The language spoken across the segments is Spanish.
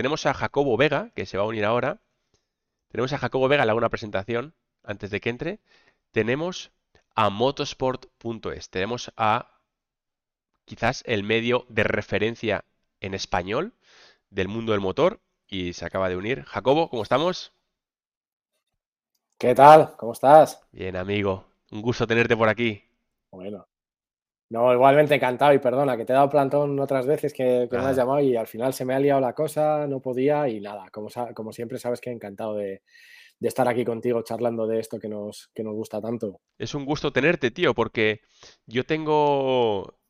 tenemos a Jacobo Vega, que se va a unir ahora. Tenemos a Jacobo Vega, le hago una presentación antes de que entre. Tenemos a motosport.es. Tenemos a quizás el medio de referencia en español del mundo del motor y se acaba de unir. Jacobo, ¿cómo estamos? ¿Qué tal? ¿Cómo estás? Bien, amigo. Un gusto tenerte por aquí. Bueno. No, igualmente encantado y perdona, que te he dado plantón otras veces que, me has llamado y al final se me ha liado la cosa, no podía y nada, como, como siempre sabes que encantado de, estar aquí contigo charlando de esto que nos, que nos gusta tanto. Es un gusto tenerte, tío, porque yo tengo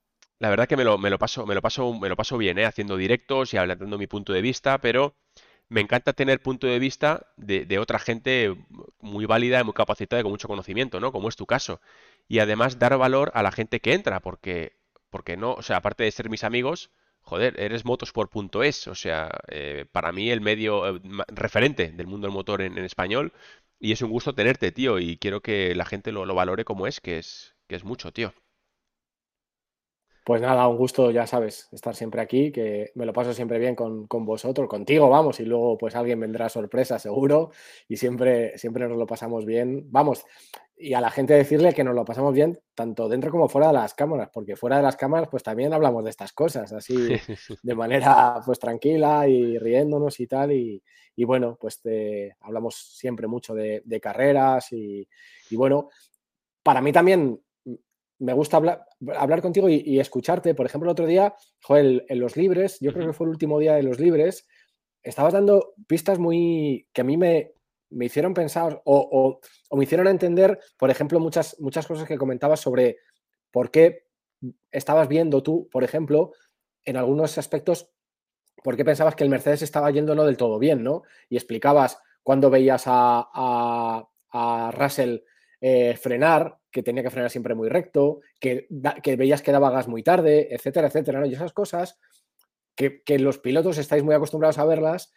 la verdad que me lo, me lo paso, me lo paso, me lo paso bien, ¿eh? Haciendo directos y hablando mi punto de vista, pero me encanta tener punto de vista de, otra gente muy válida, muy capacitada y con mucho conocimiento, ¿no? Como es tu caso. Y además dar valor a la gente que entra, porque, porque no, o sea, aparte de ser mis amigos, joder, eres motosport.es, o sea, eh, para mí el medio eh, referente del mundo del motor en, español, y es un gusto tenerte, tío, y quiero que la gente lo, lo valore como es, que es, que es mucho, tío. Pues nada, un gusto, ya sabes, estar siempre aquí, que me lo paso siempre bien con, vosotros, contigo, vamos, y luego pues alguien vendrá sorpresa, seguro, y siempre, siempre nos lo pasamos bien. Vamos, y a la gente decirle que nos lo pasamos bien tanto dentro como fuera de las cámaras, porque fuera de las cámaras pues también hablamos de estas cosas, así de manera pues tranquila y riéndonos y tal, y, bueno, pues hablamos siempre mucho de, carreras y, y bueno, para mí también me gusta hablar, hablar contigo y, escucharte. Por ejemplo, el otro día, Joel, en los libres, yo creo que fue el último día de los libres, estabas dando pistas muy que a mí me, me hicieron pensar o, me hicieron entender, por ejemplo, muchas, muchas cosas que comentabas sobre por qué estabas viendo tú, por ejemplo, en algunos aspectos, por qué pensabas que el Mercedes estaba yendo no del todo bien, ¿no? Y explicabas cuando veías a, a, a Russell eh, frenar, que tenía que frenar siempre muy recto, que, que veías que daba gas muy tarde, etcétera, etcétera. Y esas cosas que, los pilotos estáis muy acostumbrados a verlas,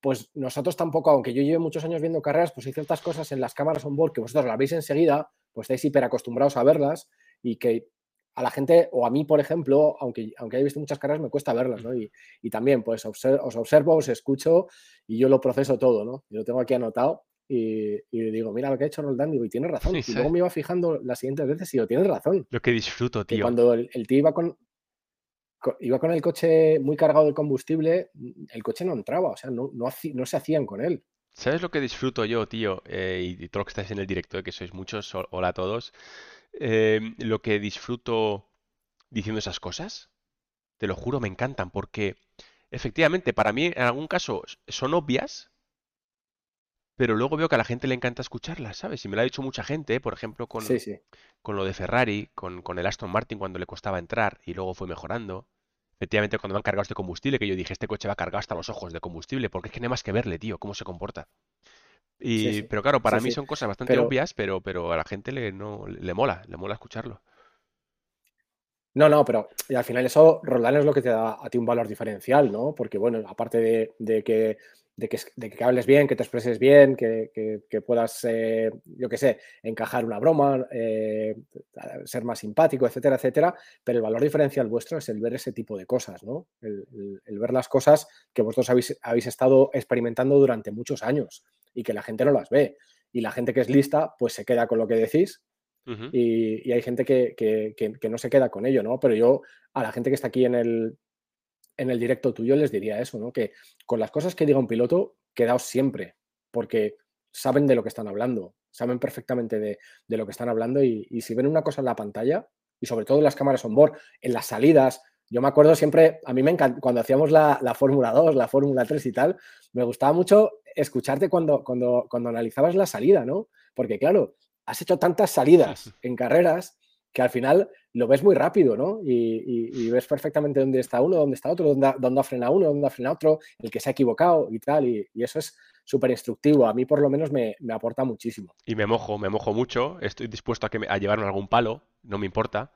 pues nosotros tampoco, aunque yo lleve muchos años viendo carreras, pues hay ciertas cosas en las cámaras on board que vosotros las veis enseguida, pues estáis hiper acostumbrados a verlas y que a la gente, o a mí, por ejemplo, aunque, aunque haya visto muchas carreras, me cuesta verlas, ¿no? Y, también, pues os observo, os escucho y yo lo proceso todo, ¿no? Yo lo tengo aquí anotado y, digo, mira lo que ha hecho Roldán, digo, y tiene razón. y luego me iba fijando las siguientes veces y digo, tienes razón. Lo que disfruto, tío. cuando el, tío iba con, iba con el coche muy cargado de combustible, el coche no entraba, o sea, no, no, se hacían con él. ¿Sabes lo que disfruto yo, tío? Eh, y, todos que estáis en el directo, que sois muchos, hola a todos. Em, lo que disfruto diciendo esas cosas, te lo juro, me encantan, porque efectivamente, para mí en algún caso son obvias, pero luego veo que a la gente le encanta escucharlas, ¿sabes? Y me lo ha dicho mucha gente, por ejemplo, con, con lo de Ferrari, con, con, el Aston Martin cuando le costaba entrar y luego fue mejorando. Efectivamente, cuando me han cargado este combustible, que yo dije, este coche va a cargar hasta los ojos de combustible, porque es que no hay más que verle, tío, cómo se comporta. Y, Pero claro, para mí son cosas bastante obvias, pero, pero a la gente le, no, le mola, le mola escucharlo. No, no, pero y al final eso, Roldán, es lo que te da a ti un valor diferencial, ¿no? Porque, bueno, aparte de, de que de que, hables bien, que te expreses bien, que, puedas, eh, yo qué sé, encajar una broma, eh, ser más simpático, etcétera, etcétera. Pero el valor diferencial vuestro es el ver ese tipo de cosas, ¿no? El, ver las cosas que vosotros habéis, habéis, estado experimentando durante muchos años y que la gente no las ve. Y la gente que es lista, pues se queda con lo que decís. y, y, hay gente que, que no se queda con ello, ¿no? Pero yo, a la gente que está aquí en el, en el directo tuyo les diría eso, ¿no? Que con las cosas que diga un piloto, quedaos siempre, porque saben de lo que están hablando, saben perfectamente de, lo que están hablando y, si ven una cosa en la pantalla, y sobre todo en las cámaras on board, en las salidas, yo me acuerdo siempre, a mí me encanta, cuando hacíamos la, Fórmula 2, la Fórmula 3 y tal, me gustaba mucho escucharte cuando, cuando, cuando analizabas la salida, ¿no? Porque claro, has hecho tantas salidas en carreras que al final lo ves muy rápido, ¿no? Y, ves perfectamente dónde está uno, dónde está otro, dónde, dónde, ha frenado uno, dónde ha frenado otro, el que se ha equivocado y tal. Y, eso es súper instructivo. A mí por lo menos me, aporta muchísimo. Y me mojo, me mojo mucho. Estoy dispuesto a, que a llevarme algún palo, no me importa.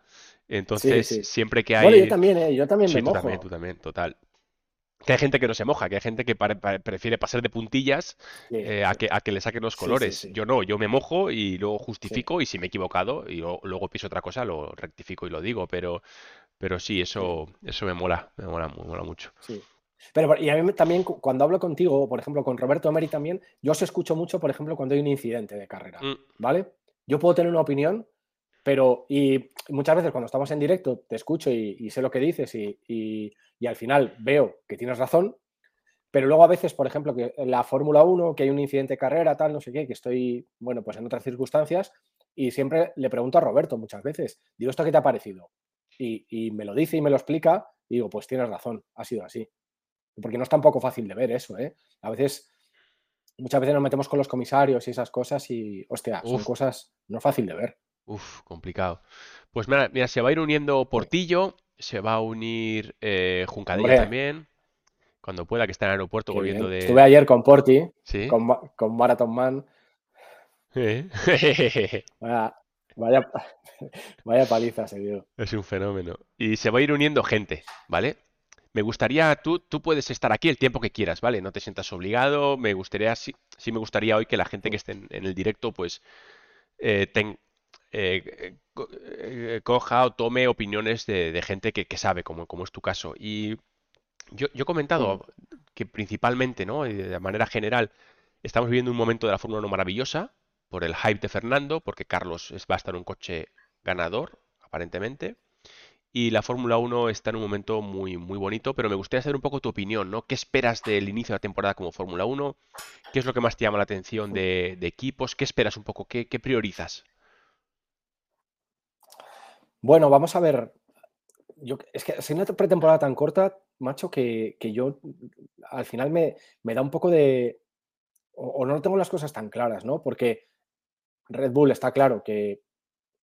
Entonces, siempre que hay... Bueno, yo también, ¿eh? Yo también me mojo. Tú también, tú también, total. Que hay gente que no se moja, que hay gente que prefiere pasar de puntillas eh, a, que, a que le saquen los colores. yo no, yo me mojo y luego justifico y si me he equivocado y luego piso otra cosa, lo rectifico y lo digo, pero, pero sí, eso, eso me mola, me mola, me mola mucho. Pero y a mí también cuando hablo contigo, por ejemplo, con Roberto Emery también, yo os escucho mucho, por ejemplo, cuando hay un incidente de carrera, Mm. ¿vale? Yo puedo tener una opinión, pero y muchas veces cuando estamos en directo te escucho y, y sé lo que dices y, y- y al final veo que tienes razón, pero luego a veces, por ejemplo, que en la Fórmula 1, que hay un incidente de carrera, tal, no sé qué, que estoy, bueno, pues en otras circunstancias, y siempre le pregunto a Roberto muchas veces, digo, ¿esto qué te ha parecido? Y, y me lo dice y me lo explica, y digo, pues tienes razón, ha sido así. Porque no es tampoco fácil de ver eso, ¿eh? A veces, muchas veces nos metemos con los comisarios y esas cosas y, hostia, son Uf, cosas no fácil de ver. Uf, complicado. Pues mira, mira, se va a ir uniendo. Portillo, se va a unir eh, Juncadella Hombre, también, cuando pueda, que está en el aeropuerto qué volviendo bien. Estuve de... ayer con Porti, ¿Sí? con, con Marathon Man. ¿Eh? Vaya, vaya, vaya paliza se dio. Es un fenómeno. Y se va a ir uniendo gente, ¿vale? Me gustaría, tú, tú puedes estar aquí el tiempo que quieras, ¿vale? No te sientas obligado. Me gustaría, sí, sí me gustaría hoy que la gente que esté en, en el directo, pues, eh, ten- eh, eh, coja o tome opiniones de, de gente que, que sabe, como, como es tu caso. Y yo, yo he comentado que principalmente, ¿no? De manera general, estamos viviendo un momento de la Fórmula 1 maravillosa por el hype de Fernando, porque Carlos es- va a estar en un coche ganador, aparentemente. Y la Fórmula 1 está en un momento muy, muy bonito, pero me gustaría saber un poco tu opinión, ¿no? ¿Qué esperas del inicio de la temporada como Fórmula 1? ¿Qué es lo que más te llama la atención de, de equipos? ¿Qué esperas un poco? ¿Qué, qué priorizas? Bueno, vamos a ver. Yo, es que si una pretemporada tan corta, macho, que, que yo al final me, me da un poco de. O, o no tengo las cosas tan claras, ¿no? Porque Red Bull está claro que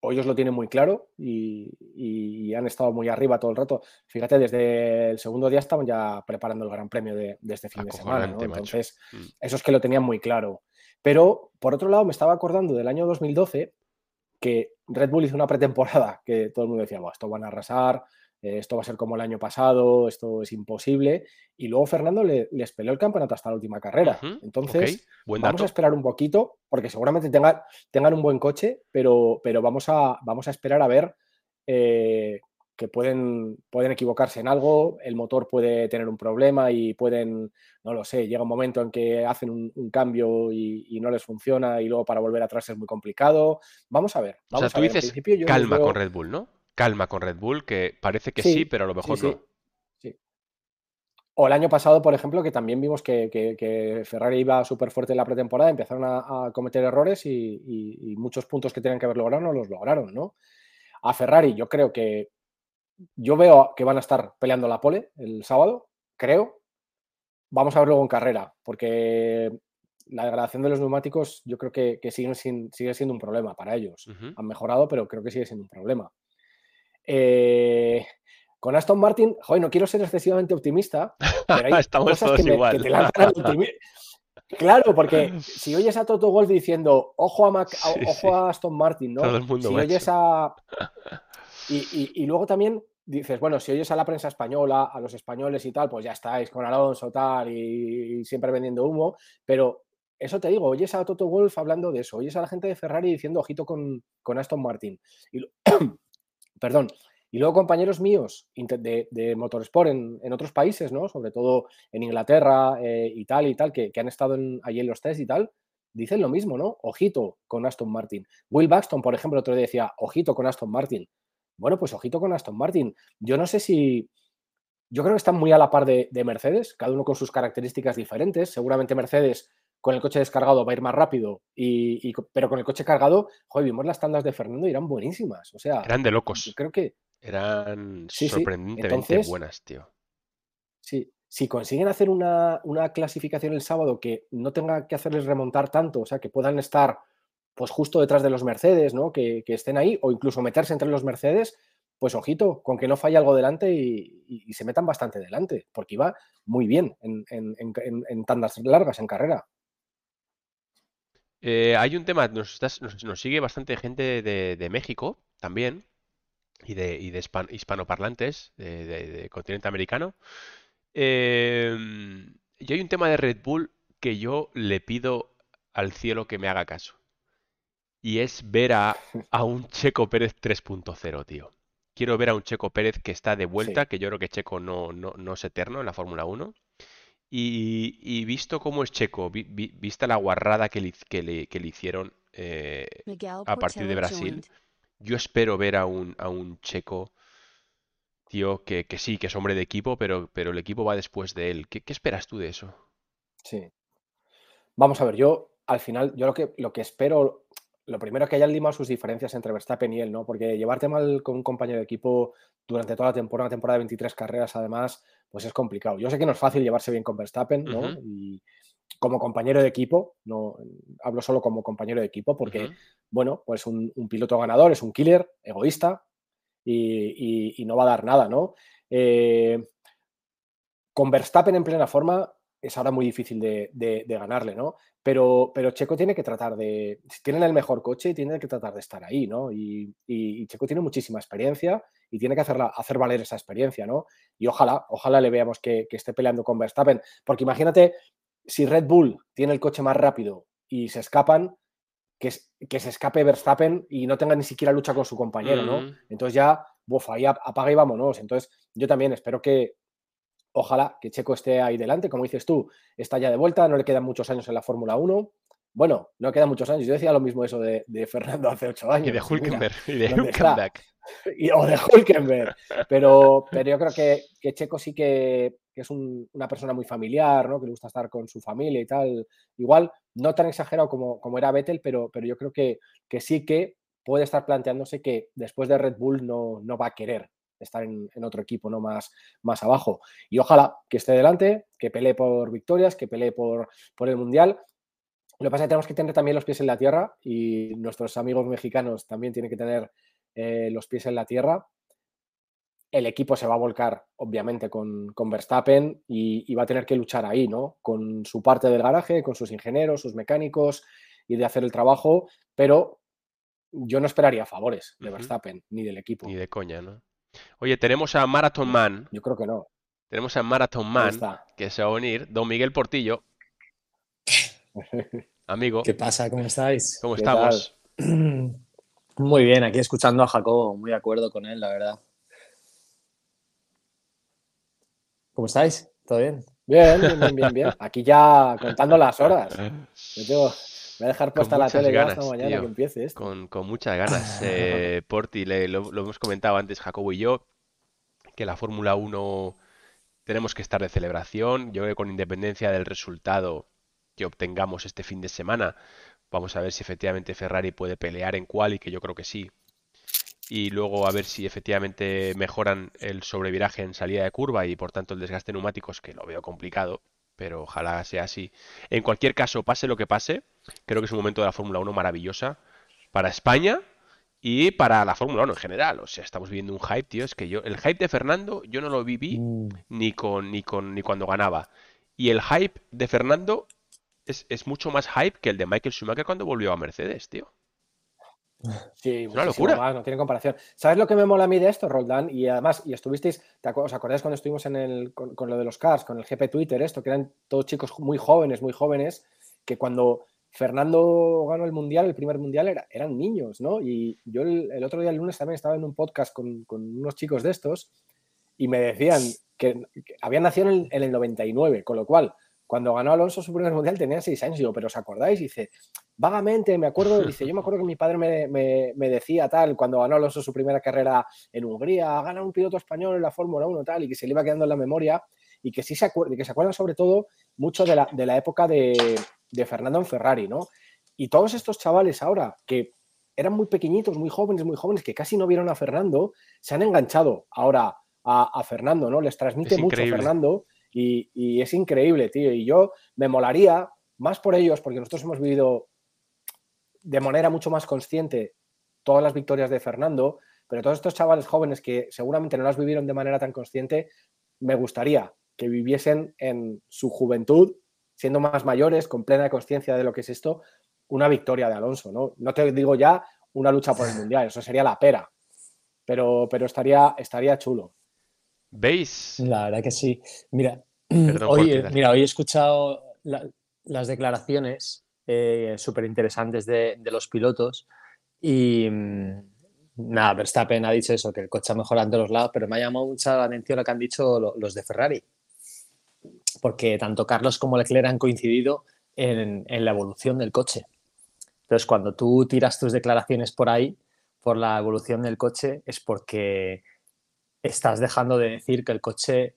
o ellos lo tienen muy claro y, y han estado muy arriba todo el rato. Fíjate, desde el segundo día estaban ya preparando el Gran Premio de, de este fin de semana, ¿no? Acojonante, macho. Entonces, Mm. eso es que lo tenían muy claro. Pero, por otro lado, me estaba acordando del año 2012 que Red Bull hizo una pretemporada que todo el mundo decía, "Buah, esto van a arrasar, eh, esto va a ser como el año pasado, esto es imposible. Y luego Fernando le- les peleó el campeonato hasta la última carrera. Entonces, vamos a esperar un poquito, porque seguramente tengan, tengan un buen coche, pero, pero vamos, a, vamos a esperar a ver eh, que pueden, pueden equivocarse en algo, el motor puede tener un problema y pueden, no lo sé, llega un momento en que hacen un, un cambio y, y no les funciona y luego para volver atrás es muy complicado. Vamos a ver, O sea, tú a ver. En dices calma con. Red Bull, ¿no? Calma con Red Bull, que parece que sí, Sí, pero a lo mejor sí, no. sí. O el año pasado, por ejemplo, que también vimos que, que- que Ferrari iba súper fuerte en la pretemporada, empezaron a, a cometer errores y, y- y muchos puntos que tenían que haber logrado no los lograron, ¿no? A Ferrari yo creo que, yo veo que van a estar peleando la pole el sábado, creo. Vamos a ver luego en carrera, porque la degradación de los neumáticos yo creo que, que siguen sin- sigue siendo un problema para ellos. Han mejorado, pero creo que sigue siendo un problema. Eh, con Aston Martin, joder, no quiero ser excesivamente optimista, pero hay Estamos cosas todos que, me- que te lanzan. Claro, porque si oyes a Toto Wolff diciendo, ojo a, Mac- Sí, ojo sí. a Aston Martin, ¿no? Todo el mundo, si macho. oyes a. Y, luego también dices, bueno, si oyes a la prensa española, a los españoles y tal, pues ya estáis con Alonso, tal, y, siempre vendiendo humo, pero eso te digo, oyes a Toto Wolff hablando de eso, oyes a la gente de Ferrari diciendo, ojito con, con Aston Martin. Y, perdón. Y luego compañeros míos de, Motorsport en, otros países, ¿no? Sobre todo en Inglaterra eh, y tal y tal, que, que han estado en- allí en los test y tal, dicen lo mismo, ¿no? Ojito con Aston Martin. Will Buxton, por ejemplo, otro día decía, ojito con Aston Martin. Bueno, pues ojito con Aston Martin. Yo no sé si... Yo creo que están muy a la par de, de Mercedes, cada uno con sus características diferentes. Seguramente Mercedes con el coche descargado va a ir más rápido, y, pero con el coche cargado, joder, vimos las tandas de Fernando y eran buenísimas. O sea, Eran de yo locos. creo que Eran sí, sí. sorprendentemente Entonces, buenas, tío. sí, si consiguen hacer una, una clasificación el sábado que no tenga que hacerles remontar tanto, o sea, que puedan estar pues justo detrás de los Mercedes, ¿no? Que, estén ahí, o incluso meterse entre los Mercedes, pues ojito, con que no falle algo delante y, se metan bastante delante, porque iba muy bien en, tandas largas, en carrera. Eh, hay un tema, nos, nos, sigue bastante gente de, México también, y de, y de hispan- hispanoparlantes de continente americano. Em, y hay un tema de Red Bull que yo le pido al cielo que me haga caso. Y es ver a, a un Checo Pérez 3.0, tío. Quiero ver a un Checo Pérez que está de vuelta, Sí, que yo creo que Checo no, no, no es eterno en la Fórmula 1. Y, visto cómo es Checo, vista la guarrada que le, que le, hicieron eh, a partir de Brasil, yo espero ver a un, a un Checo, tío, que, sí, que es hombre de equipo, pero, pero el equipo va después de él. ¿Qué, esperas tú de eso? Sí. Vamos a ver, yo al final, yo lo que, lo que espero, lo primero que hayan limado sus diferencias entre Verstappen y él, ¿no? Porque llevarte mal con un compañero de equipo durante toda la temporada, una temporada de 23 carreras, además, pues es complicado. Yo sé que no es fácil llevarse bien con Verstappen, ¿no? Y como compañero de equipo, no hablo solo como compañero de equipo, porque, bueno, pues un, piloto ganador es un killer, egoísta y, no va a dar nada, ¿no? Eh, con Verstappen en plena forma es ahora muy difícil de, ganarle, ¿no? Pero, pero, Checo tiene que tratar de, si tienen el mejor coche, tiene que tratar de estar ahí, ¿no? Y, Checo tiene muchísima experiencia y tiene que hacerla, hacer valer esa experiencia, ¿no? Y ojalá, ojalá le veamos que, esté peleando con Verstappen, porque imagínate si Red Bull tiene el coche más rápido y se escapan, que, que se escape Verstappen y no tenga ni siquiera lucha con su compañero, ¿no? Entonces ya, bofa, ahí apaga y vámonos. Entonces yo también espero que, ojalá que Checo esté ahí delante, como dices tú, está ya de vuelta, no le quedan muchos años en la Fórmula 1. Bueno, no quedan muchos años. Yo decía lo mismo eso de, Fernando hace ocho años. Y de Hulkenberg. y de Hulkenberg. o de Hulkenberg. Pero, pero yo creo que, Checo sí que, es una persona muy familiar, ¿no? que le gusta estar con su familia y tal. Igual, no tan exagerado como, como era Vettel, pero, pero yo creo que, que sí que puede estar planteándose que después de Red Bull no, no va a querer estar en, otro equipo, no más, más abajo. Y ojalá que esté delante, que pelee por victorias, que pelee por, por el Mundial. Lo que pasa es que tenemos que tener también los pies en la tierra y nuestros amigos mexicanos también tienen que tener eh, los pies en la tierra. El equipo se va a volcar, obviamente, con, con Verstappen y, va a tener que luchar ahí, ¿no? Con su parte del garaje, con sus ingenieros, sus mecánicos y de hacer el trabajo, pero yo no esperaría favores de Verstappen ni del equipo. Ni de coña, ¿no? Oye, tenemos a Marathon Man. Yo creo que no. Tenemos a Marathon Man que se va a unir. Don Miguel Portillo. Amigo. ¿Qué pasa? ¿Cómo estáis? ¿Cómo estamos? Muy bien, aquí escuchando a Jacobo, muy de acuerdo con él, la verdad. ¿Cómo estáis? ¿Todo bien? Bien, bien, bien, bien. Aquí ya contando las horas. Yo Voy a dejar puesta la tele ganas, hasta mañana que empiece esto. Con, muchas ganas. Eh, Porti, lo, hemos comentado antes Jacobo y yo, que la Fórmula 1 tenemos que estar de celebración. Yo creo que con independencia del resultado que obtengamos este fin de semana, vamos a ver si efectivamente Ferrari puede pelear en cual y que yo creo que sí. Y luego a ver si efectivamente mejoran el sobreviraje en salida de curva y por tanto el desgaste neumáticos, que lo veo complicado, pero ojalá sea así. En cualquier caso, pase lo que pase, creo que es un momento de la Fórmula 1 maravillosa para España y para la Fórmula 1 en general. O sea, estamos viviendo un hype, tío. Es que yo, el hype de Fernando, yo no lo viví mm. ni con, ni con, ni cuando ganaba. Y el hype de Fernando es, es mucho más hype que el de Michael Schumacher cuando volvió a Mercedes, tío. Sí, una locura. no tiene comparación. ¿Sabes lo que me mola a mí de esto, Roldán? Y además, y estuvisteis, ¿os acordáis cuando estuvimos en el, con, lo de los cars, con el GP Twitter, esto, que eran todos chicos muy jóvenes, muy jóvenes, que cuando Fernando ganó el mundial, el primer mundial, era, eran niños, ¿no? Y yo el, otro día, el lunes, también estaba en un podcast con, unos chicos de estos y me decían que, habían nacido en el, en el 99, con lo cual cuando ganó Alonso su primer mundial tenía seis años. Digo, ¿pero os acordáis? Dice, vagamente, me acuerdo, dice, yo me acuerdo que mi padre me, decía tal, cuando ganó Alonso su primera carrera en Hungría, gana un piloto español en la Fórmula 1 tal, y que se le iba quedando en la memoria, y que sí se acuerda, que se acuerdan sobre todo mucho de la, época de, Fernando en Ferrari, ¿no? Y todos estos chavales ahora, que eran muy pequeñitos, muy jóvenes, muy jóvenes, que casi no vieron a Fernando, se han enganchado ahora a, Fernando, ¿no? Les transmite mucho a Fernando y, es increíble, tío. Y yo me molaría, más por ellos, porque nosotros hemos vivido de manera mucho más consciente todas las victorias de Fernando, pero todos estos chavales jóvenes que seguramente no las vivieron de manera tan consciente, me gustaría que viviesen en su juventud, siendo más mayores, con plena conciencia de lo que es esto, una victoria de Alonso, ¿no? No te digo ya una lucha por el Mundial, eso sería la pera, pero, pero estaría, estaría chulo. ¿Veis? La verdad que sí. Mira, hoy, mira hoy he escuchado las declaraciones eh, súper interesantes de, los pilotos y mm, nada, Verstappen ha dicho eso, que el coche ha mejorado en todos los lados, pero me ha llamado mucha la atención lo que han dicho los de Ferrari. porque tanto Carlos como Leclerc han coincidido en, la evolución del coche. Entonces, cuando tú tiras tus declaraciones por ahí, por la evolución del coche, es porque estás dejando de decir que el coche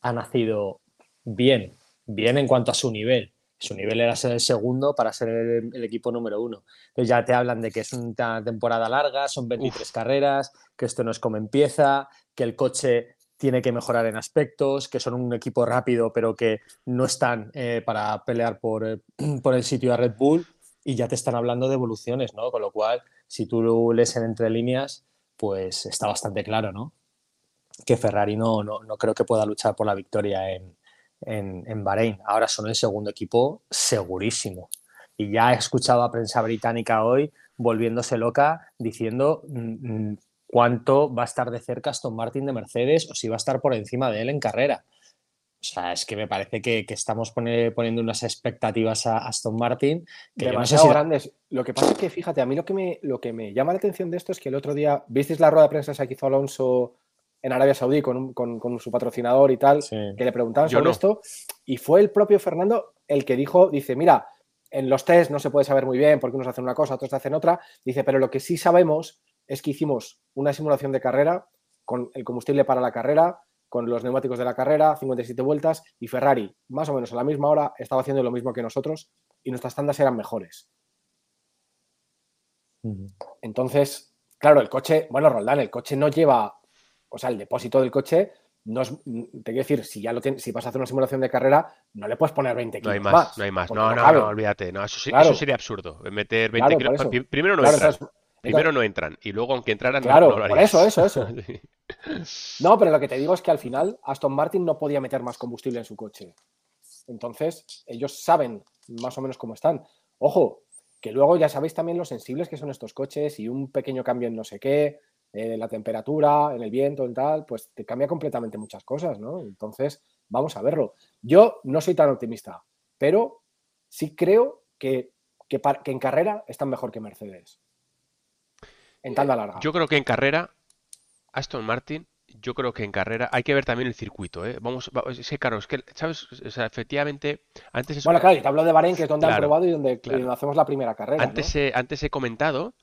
ha nacido bien, bien en cuanto a su nivel. Su nivel era ser el segundo para ser el, equipo número uno. Entonces ya te hablan de que es una temporada larga, son 23 carreras, que esto no es como empieza, que el coche tiene que mejorar en aspectos, que son un equipo rápido, pero que no están eh, para pelear por, eh, por, el sitio de Red Bull y ya te están hablando de evoluciones, ¿no? Con lo cual, si tú lees en entre líneas, pues está bastante claro, ¿no? Que Ferrari no, no, no creo que pueda luchar por la victoria en, en, en Bahrein. Ahora son el segundo equipo segurísimo. Y ya he escuchado a prensa británica hoy volviéndose loca diciendo mm, mm, cuánto va a estar de cerca Aston Martin de Mercedes o si va a estar por encima de él en carrera. O sea, es que me parece que, estamos poniendo unas expectativas a Aston Martin que demasiado grandes. Lo que pasa es que, fíjate, a mí lo que, me, lo que me llama la atención de esto es que el otro día, ¿visteis la rueda de prensa que hizo Alonso en Arabia Saudí con, su patrocinador y tal? Que le preguntaban sobre esto. Y fue el propio Fernando el que dijo, dice, mira, en los test no se puede saber muy bien porque unos hacen una cosa, otros hacen otra. Dice, pero lo que sí sabemos es que hicimos una simulación de carrera con el combustible para la carrera, con los neumáticos de la carrera, 57 vueltas, y Ferrari, más o menos a la misma hora, estaba haciendo lo mismo que nosotros y nuestras tandas eran mejores. Entonces, claro, el coche, bueno, Roldán, el coche no lleva, o sea, el depósito del coche no es, te quiero decir, si ya lo tienes, si vas a hacer una simulación de carrera, no le puedes poner 20 kilos no hay más, No hay más, no, no, no, olvídate, no, eso, sería absurdo, meter 20 kilos, primero no claro, Primero no entran y luego aunque entraran claro, no, por eso, eso, eso. No, pero lo que te digo es que al final Aston Martin no podía meter más combustible en su coche. Entonces, ellos saben más o menos cómo están. Ojo, que luego ya sabéis también lo sensibles que son estos coches y un pequeño cambio en no sé qué, en la temperatura, en el viento, en tal, pues te cambia completamente muchas cosas, ¿no? Entonces, vamos a verlo. Yo no soy tan optimista, pero sí creo que, que en carrera están mejor que Mercedes en tanda larga. Yo creo que en carrera, Aston Martin, yo creo que en carrera hay que ver también el circuito, ¿eh? Vamos, es que claro, es que, ¿sabes? O sea, efectivamente, antes... Bueno, claro, te hablo de Bahrein, que es donde han probado y donde hacemos la primera carrera. Antes, he, antes he comentado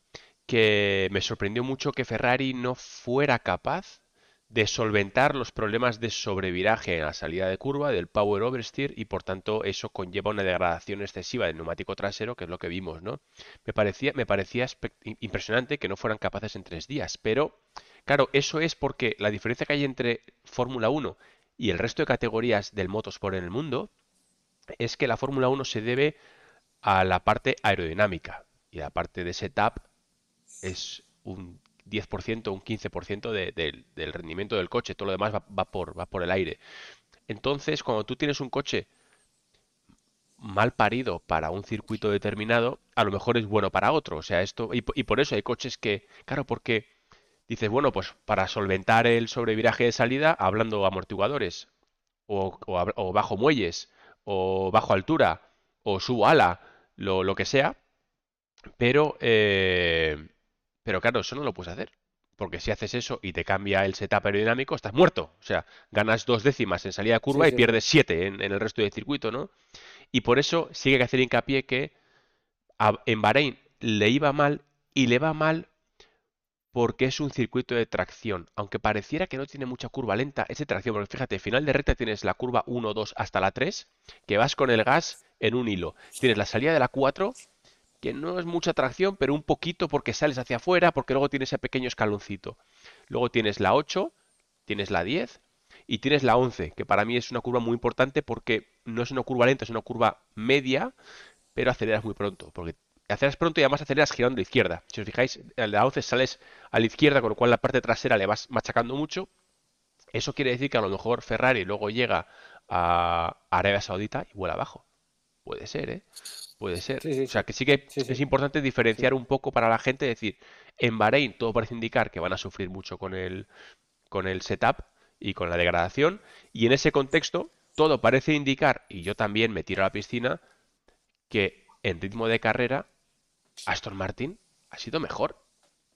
que me sorprendió mucho que Ferrari no fuera capaz de solventar los problemas de sobreviraje en la salida de curva del power oversteer y por tanto eso conlleva una degradación excesiva del neumático trasero, que es lo que vimos, ¿no? Me parecía, me parecía impresionante que no fueran capaces en tres días, pero claro, eso es porque la diferencia que hay entre Fórmula 1 y el resto de categorías del motorsport en el mundo es que la Fórmula 1 se debe a la parte aerodinámica y la parte de setup es un 10%, un 15% del rendimiento del coche, todo lo demás va, por, va por el aire. Entonces, cuando tú tienes un coche mal parido para un circuito determinado, a lo mejor es bueno para otro. O sea, esto, y, por eso hay coches que, claro, porque dices, bueno, pues para solventar el sobreviraje de salida, hablando amortiguadores, o, bajo muelles, o bajo altura, o subo ala, lo, lo que sea, pero eh, pero claro, eso no lo puedes hacer. Porque si haces eso y te cambia el setup aerodinámico, estás muerto. O sea, ganas dos décimas en salida de curva y pierdes siete en, el resto del circuito, ¿no? Y por eso sigue que hacer hincapié que en Bahrein le iba mal y le va mal porque es un circuito de tracción. Aunque pareciera que no tiene mucha curva lenta, es de tracción. Porque fíjate, final de recta tienes la curva 1, 2 hasta la 3, que vas con el gas en un hilo. Tienes la salida de la 4 que no es mucha tracción, pero un poquito porque sales hacia afuera, porque luego tienes ese pequeño escaloncito. Luego tienes la 8, tienes la 10 y tienes la 11, que para mí es una curva muy importante porque no es una curva lenta, es una curva media, pero aceleras muy pronto, porque aceleras pronto y además aceleras girando a la izquierda. Si os fijáis, la 11 sales a la izquierda, con lo cual la parte trasera le vas machacando mucho. Eso quiere decir que a lo mejor Ferrari luego llega a Arabia Saudita y vuela abajo. Puede ser, ¿eh? Puede ser. o sea, que sí que es importante diferenciar un poco para la gente, decir, en Bahrein todo parece indicar que van a sufrir mucho con el, con el setup y con la degradación, y en ese contexto todo parece indicar, y yo también me tiro a la piscina, que en ritmo de carrera Aston Martin ha sido mejor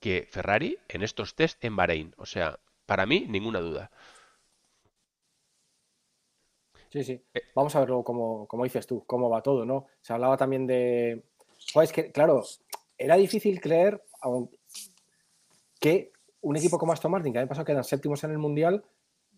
que Ferrari en estos test en Bahrein. O sea, para mí, ninguna duda. Sí, sí. Eh, Vamos a verlo como, como dices tú, cómo va todo, ¿no? Se hablaba también de. Pues que, claro, era difícil creer que un equipo como Aston Martin, que había pasado que eran séptimos en el Mundial,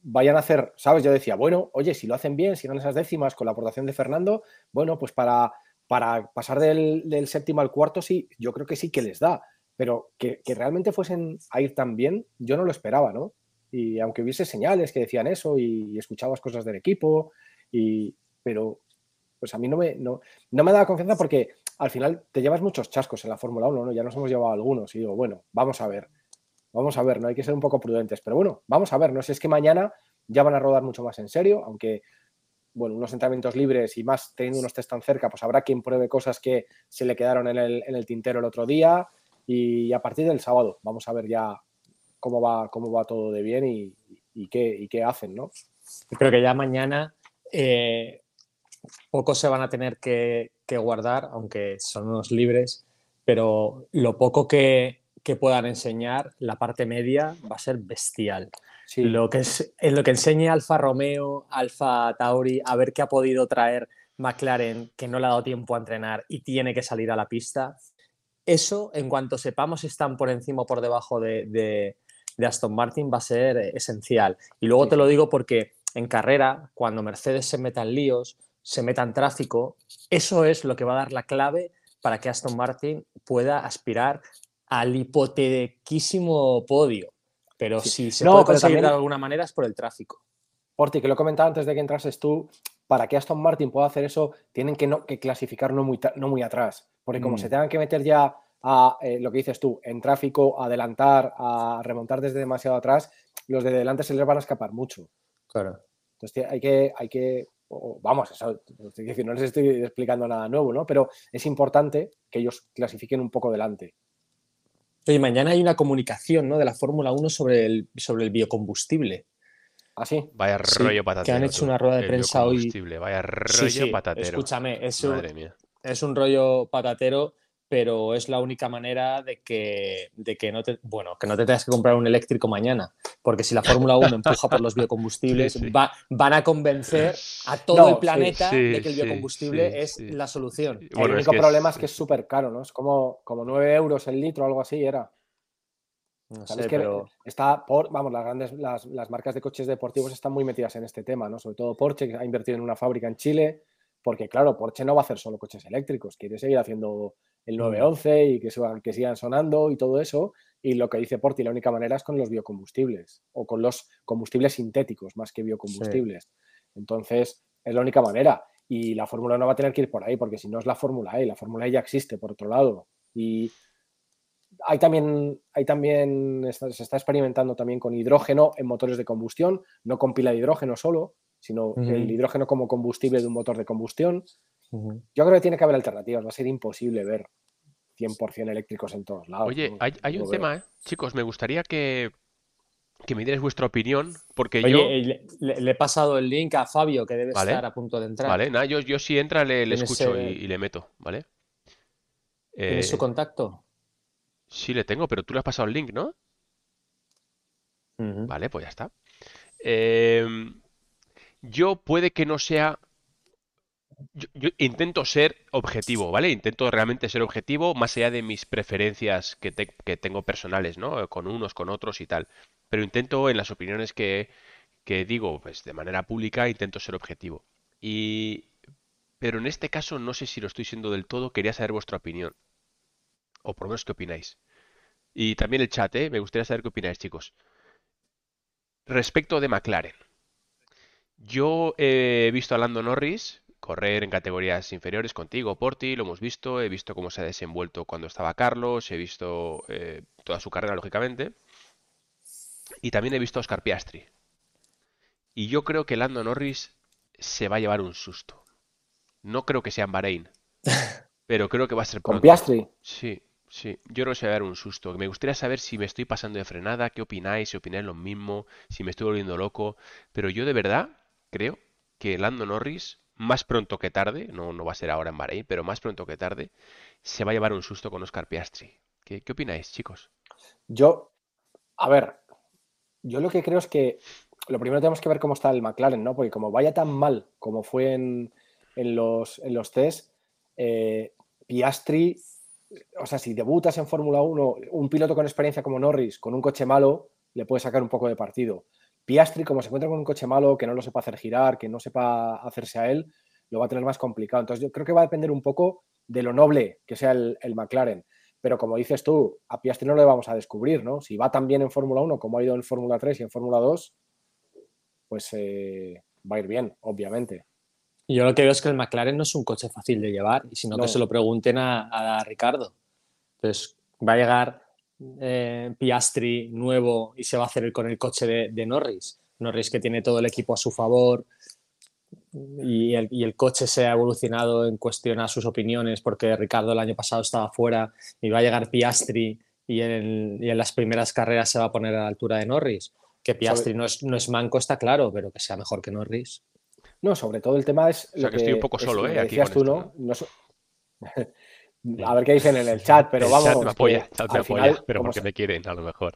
vayan a hacer, ¿sabes? Yo decía, bueno, oye, si lo hacen bien, si ganan esas décimas con la aportación de Fernando, bueno, pues para, para pasar del, del, séptimo al cuarto, sí, yo creo que sí que les da. Pero que, que realmente fuesen a ir tan bien, yo no lo esperaba, ¿no? Y aunque hubiese señales que decían eso y, escuchabas cosas del equipo, y, pero pues a mí no me, no, no me da confianza porque al final te llevas muchos chascos en la Fórmula 1, ¿no? Ya nos hemos llevado algunos y digo, bueno, vamos a ver, vamos a ver, no hay que ser un poco prudentes, pero bueno, vamos a ver, no sé, es que mañana ya van a rodar mucho más en serio, aunque, bueno, unos entrenamientos libres y más teniendo unos test tan cerca, pues habrá quien pruebe cosas que se le quedaron en el, en el tintero el otro día y a partir del sábado vamos a ver ya cómo va, cómo va todo de bien y, qué, qué, hacen, ¿no? Creo que ya mañana eh, pocos se van a tener que, guardar, aunque son unos libres, pero lo poco que, puedan enseñar, la parte media va a ser bestial. Lo, que es, en lo que enseñe Alfa Romeo, Alfa Tauri, a ver qué ha podido traer McLaren, que no le ha dado tiempo a entrenar y tiene que salir a la pista. Eso, en cuanto sepamos, están por encima o por debajo de, de Aston Martin va a ser eh, esencial. Y luego te lo digo porque en carrera, cuando Mercedes se meta en líos, se meta en tráfico, eso es lo que va a dar la clave para que Aston Martin pueda aspirar al hipotequísimo podio. Pero si se puede conseguir de alguna manera es por el tráfico. Porti, que lo he comentado antes de que entrases tú, para que Aston Martin pueda hacer eso, tienen que, no, que clasificar no muy, no muy atrás. Porque como mm. se tengan que meter ya a eh, lo que dices tú, en tráfico, adelantar, a remontar desde demasiado atrás, los de delante se les van a escapar mucho. Claro. Entonces hay que, hay que vamos, eso, no les estoy explicando nada nuevo, ¿no? Pero es importante que ellos clasifiquen un poco delante. Oye, mañana hay una comunicación ¿no? de la Fórmula 1 sobre el, sobre el biocombustible. ¿Ah, sí? Vaya rollo patatero. Que han hecho una rueda de prensa hoy. Vaya rollo patatero. Escúchame, es es un rollo patatero pero es la única manera de que, de que no te, bueno, que no te tengas que comprar un eléctrico mañana, porque si la Fórmula 1 empuja por los biocombustibles, van a convencer a todo el planeta de que el biocombustible es la solución. el único problema es, que es súper caro, ¿no? Es como, como 9 euros el litro o algo así era. No sé, pero... está por, vamos, las grandes, las, las, marcas de coches deportivos están muy metidas en este tema, ¿no? Sobre todo Porsche, que ha invertido en una fábrica en Chile, porque claro, Porsche no va a hacer solo coches eléctricos, quiere seguir haciendo el 911 y que, que sigan sonando y todo eso. Y lo que dice Porti, la única manera es con los biocombustibles o con los combustibles sintéticos más que biocombustibles. Entonces, es la única manera. Y la Fórmula no va a tener que ir por ahí, porque si no es la Fórmula E, la Fórmula E ya existe, por otro lado. Y hay también, hay también se está experimentando también con hidrógeno en motores de combustión, no con pila de hidrógeno solo, sino el hidrógeno como combustible de un motor de combustión. Yo creo que tiene que haber alternativas, va a ser imposible ver 100% eléctricos en todos lados. Oye, hay, un tema, ¿eh? chicos, me gustaría que, que me dierais vuestra opinión, porque yo... Eh, le, he pasado el link a Fabio, que debe estar a punto de entrar. Vale, nada, yo, yo si entra le, escucho y, le meto, ¿vale? ¿Tienes su eh, contacto? Sí, le tengo, pero tú le has pasado el link, ¿no? Vale, pues ya está. Em, yo puede que no sea yo, intento ser objetivo, ¿vale? Intento realmente ser objetivo más allá de mis preferencias que, que, tengo personales, ¿no? Con unos, con otros y tal. Pero intento en las opiniones que, que digo, pues de manera pública, intento ser objetivo. Y... Pero en este caso no sé si lo estoy siendo del todo, quería saber vuestra opinión. O por lo menos qué opináis. Y también el chat, ¿eh? Me gustaría saber qué opináis, chicos. Respecto de McLaren. Yo he visto a Lando Norris correr en categorías inferiores contigo, Porti, lo hemos visto, he visto cómo se ha desenvuelto cuando estaba Carlos, he visto eh, toda su carrera, lógicamente, y también he visto a Oscar Piastri. Y yo creo que Lando Norris se va a llevar un susto. No creo que sea en Bahrein, pero creo que va a ser ¿Con Piastri? Sí, sí. Yo creo que se va a dar un susto. Me gustaría saber si me estoy pasando de frenada, qué opináis, si opináis lo mismo, si me estoy volviendo loco. Pero yo de verdad creo que Lando Norris más pronto que tarde, no, no va a ser ahora en Bahrein, pero más pronto que tarde, se va a llevar un susto con Oscar Piastri. ¿Qué, opináis, chicos? Yo, a ver, yo lo que creo es que lo primero tenemos que ver cómo está el McLaren, ¿no? Porque como vaya tan mal como fue en, los, en los test, eh, Piastri, o sea, si debutas en Fórmula 1, un piloto con experiencia como Norris, con un coche malo, le puede sacar un poco de partido. Piastri, como se encuentra con un coche malo, que no lo sepa hacer girar, que no sepa hacerse a él, lo va a tener más complicado. Entonces, yo creo que va a depender un poco de lo noble que sea el, McLaren. Pero como dices tú, a Piastri no le vamos a descubrir, ¿no? Si va tan bien en Fórmula 1 como ha ido en Fórmula 3 y en Fórmula 2, pues eh, va a ir bien, obviamente. Yo lo que veo es que el McLaren no es un coche fácil de llevar, y si no, que se lo pregunten a, Ricardo. Entonces, va a llegar eh, Piastri nuevo y se va a hacer con el coche de, Norris. Norris que tiene todo el equipo a su favor y el, coche se ha evolucionado en cuestión a sus opiniones porque Ricardo el año pasado estaba fuera y va a llegar Piastri y en, y en las primeras carreras se va a poner a la altura de Norris. Que Piastri no es, no es manco, está claro, pero que sea mejor que Norris. No, sobre todo el tema es. O sea, que, estoy un poco solo, ¿eh? Aquí tú, ¿no? a ver qué dicen en el chat, pero vamos. Chat me apoya, chat me apoya, pero porque me quieren, a lo mejor.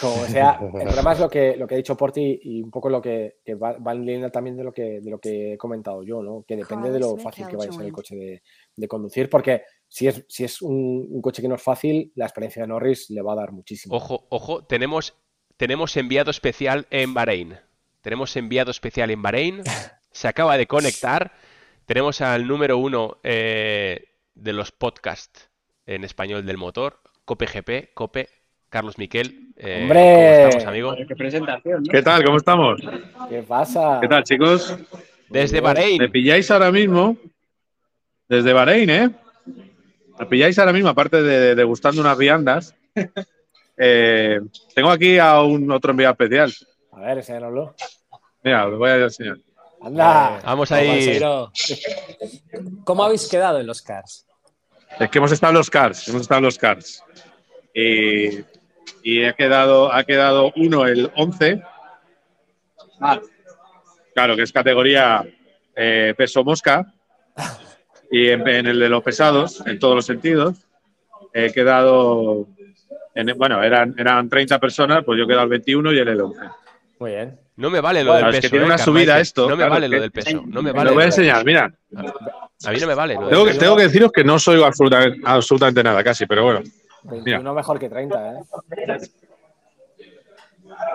Como sea, el problema es lo que, lo que ha dicho Porti y un poco lo que, va, en línea también de lo que, de lo que he comentado yo, ¿no? Que depende de lo fácil que vaya a ser el coche de, conducir, porque si es, si es un, un, coche que no es fácil, la experiencia de Norris le va a dar muchísimo. Ojo, ojo, tenemos, tenemos enviado especial en Bahrein. Tenemos enviado especial en Bahrein. Se acaba de conectar. Tenemos al número uno eh, de los podcasts en español del motor, Cope GP, Cope, Carlos Miquel. Eh, ¡Hombre! ¿Cómo estamos, amigo? Qué presentación. ¿Qué tal? ¿Cómo estamos? ¿Qué pasa? ¿Qué tal, chicos? Desde Bahrein. Me pilláis ahora mismo. Desde Bahrein, ¿eh? Me pilláis ahora mismo, aparte de degustando unas viandas. Eh, tengo aquí a un otro enviado especial. A ver, enséñanoslo. Mira, os voy a enseñar. Anda. Eh, vamos ahí. ¿Cómo habéis quedado en los cars? Es que hemos estado en los cars, hemos estado en los cars. Y, y ha, quedado, ha quedado uno el 11. Ah. Claro, que es categoría eh, peso mosca. Y en, el de los pesados, en todos los sentidos, he quedado. bueno, eran, eran 30 personas, pues yo he quedado el 21 y él el 11. Muy bien. No me vale lo del peso. Es que tiene una subida esto. No me vale lo del peso. No me vale. Lo voy a enseñar, mira. A mí no me vale. tengo, que, tengo que deciros que no soy absolutamente, absolutamente nada, casi, pero bueno. 21 mejor que 30, ¿eh?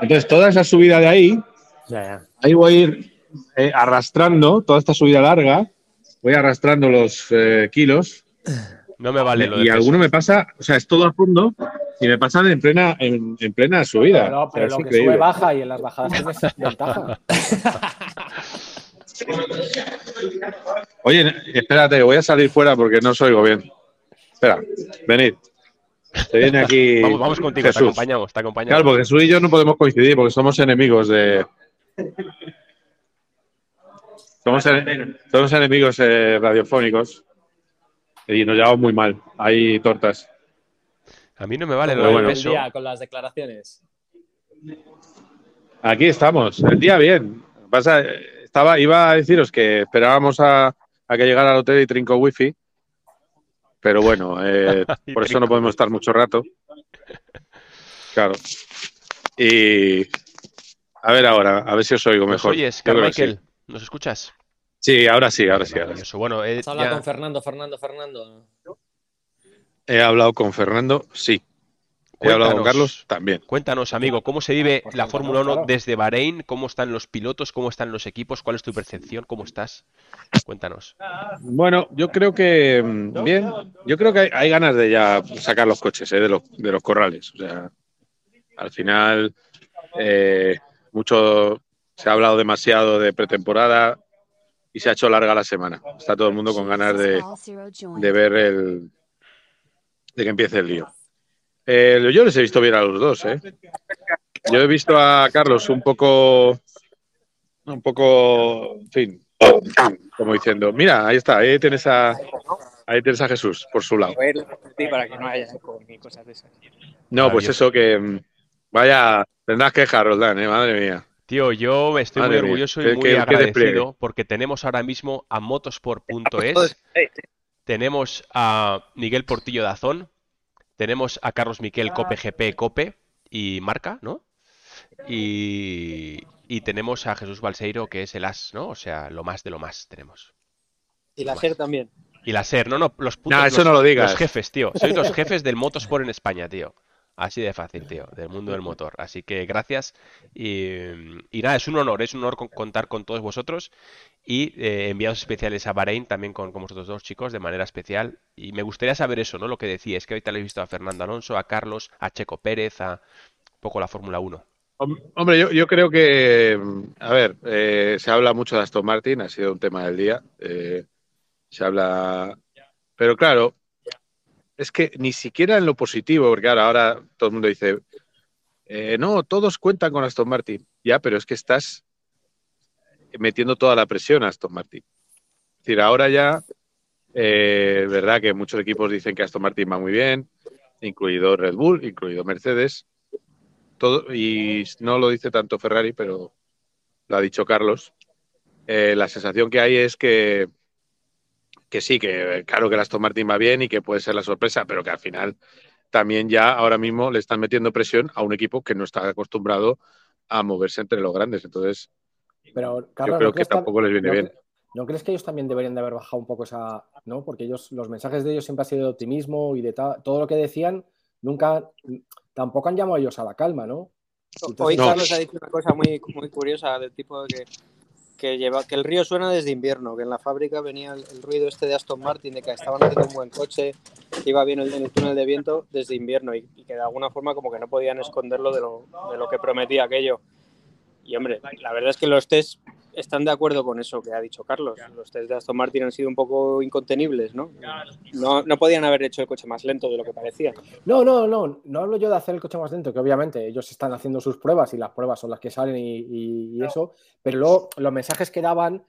Entonces, toda esa subida de ahí, ahí voy a ir eh, arrastrando, toda esta subida larga, voy arrastrando los eh, kilos. No me vale lo del Y alguno me pasa, o sea, es todo a fondo y me pasan en plena, en, plena subida. Pero, pero lo que sube baja y en las bajadas tienes ventaja. Oye, espérate, voy a salir fuera porque no os oigo bien. Espera, venid. Se viene aquí. Vamos, vamos contigo, te acompañamos, te acompañamos. Claro, porque Jesús y yo no podemos coincidir porque somos enemigos de. Somos, somos enemigos eh, radiofónicos y nos llevamos muy mal. Hay tortas. A mí no me vale lo del bueno. peso. con las declaraciones. Aquí estamos, el día bien. Pasa, estaba, iba a deciros que esperábamos a, que llegara al hotel y trinco wifi, pero bueno, eh, por eso no podemos estar mucho rato. Claro. Y a ver ahora, a ver si os oigo mejor. Oye, Carmichael, ¿nos escuchas? Sí, ahora sí, ahora sí. Ahora Bueno, eh, ¿Has hablado con Fernando, Fernando, Fernando? He hablado con Fernando, sí. He hablado con Carlos también. Cuéntanos, amigo, ¿cómo se vive la Fórmula 1 desde Bahrein? ¿Cómo están los pilotos? ¿Cómo están los equipos? ¿Cuál es tu percepción? ¿Cómo estás? Cuéntanos. Bueno, yo creo que mm, bien. Yo creo que hay, ganas de ya sacar los coches eh, de, los, de los corrales. O sea, al final, eh, mucho se ha hablado demasiado de pretemporada y se ha hecho larga la semana. Está todo el mundo con ganas de, de ver el, de que empiece el lío. Eh, yo les he visto bien a los dos, ¿eh? Yo he visto a Carlos un poco, un poco, en fin, como diciendo, mira, ahí está, ahí tienes a, ahí tienes a Jesús por su lado. no pues eso que mm, vaya, tendrás que dejar, Roldán, ¿eh? madre mía. Tío, yo estoy muy orgulloso y muy agradecido porque tenemos ahora mismo a motosport.es tenemos a Miguel Portillo de Azón, tenemos a Carlos Miquel Cope GP Cope y Marca, ¿no? Y, y tenemos a Jesús Balseiro, que es el as, ¿no? O sea, lo más de lo más tenemos. Y la SER también. Y la SER, no, no, los putos. No, eso los, no lo digas. Los jefes, tío. Sois los jefes del motosport en España, tío. Así de fácil, tío, del mundo del motor. Así que gracias. Y, nada, es un honor, es un honor con- contar con todos vosotros. Y eh, enviados especiales a Bahrein también con, con vosotros dos chicos de manera especial. Y me gustaría saber eso, ¿no? Lo que decíais, que ahorita le he visto a Fernando Alonso, a Carlos, a Checo Pérez, a un poco la Fórmula 1. Hom- Hombre, yo, creo que, a ver, eh, se habla mucho de Aston Martin, ha sido un tema del día. eh, se habla, pero claro, es que ni siquiera en lo positivo, porque ahora, ahora todo el mundo dice, eh, no, todos cuentan con Aston Martin. Ya, pero es que estás metiendo toda la presión a Aston Martin. Es decir, ahora ya, eh, verdad que muchos equipos dicen que Aston Martin va muy bien, incluido Red Bull, incluido Mercedes todo, y no lo dice tanto Ferrari, pero lo ha dicho Carlos. Eh, la sensación que hay es que, que sí, que claro que el Aston Martin va bien y que puede ser la sorpresa, pero que al final también ya ahora mismo le están metiendo presión a un equipo que no está acostumbrado a moverse entre los grandes. Entonces, Pero, yo creo ¿no que tampoco les viene no bien. ¿No crees que ellos también deberían de haber bajado un poco esa, ¿no? Porque ellos, los mensajes de ellos siempre han sido de optimismo y de todo lo que decían, nunca, tampoco han llamado ellos a la calma, ¿no? Entonces- Hoy No. Carlos ha dicho una cosa muy, muy curiosa del tipo de que, que, lleva, que el río suena desde invierno, que en la fábrica venía el, ruido este de Aston Martin, de que estaban haciendo un buen coche, que iba bien el, en el túnel de viento desde invierno y, y que de alguna forma como que no podían esconderlo de lo, de lo que prometía aquello. Y hombre, la verdad es que los test están de acuerdo con eso que ha dicho Carlos. Los test de Aston Martin han sido un poco incontenibles, ¿no? No, no podían haber hecho el coche más lento de lo que parecía. No, no, no, no hablo yo de hacer el coche más lento, que obviamente ellos están haciendo sus pruebas y las pruebas son las que salen y, y- y eso, pero luego los mensajes que daban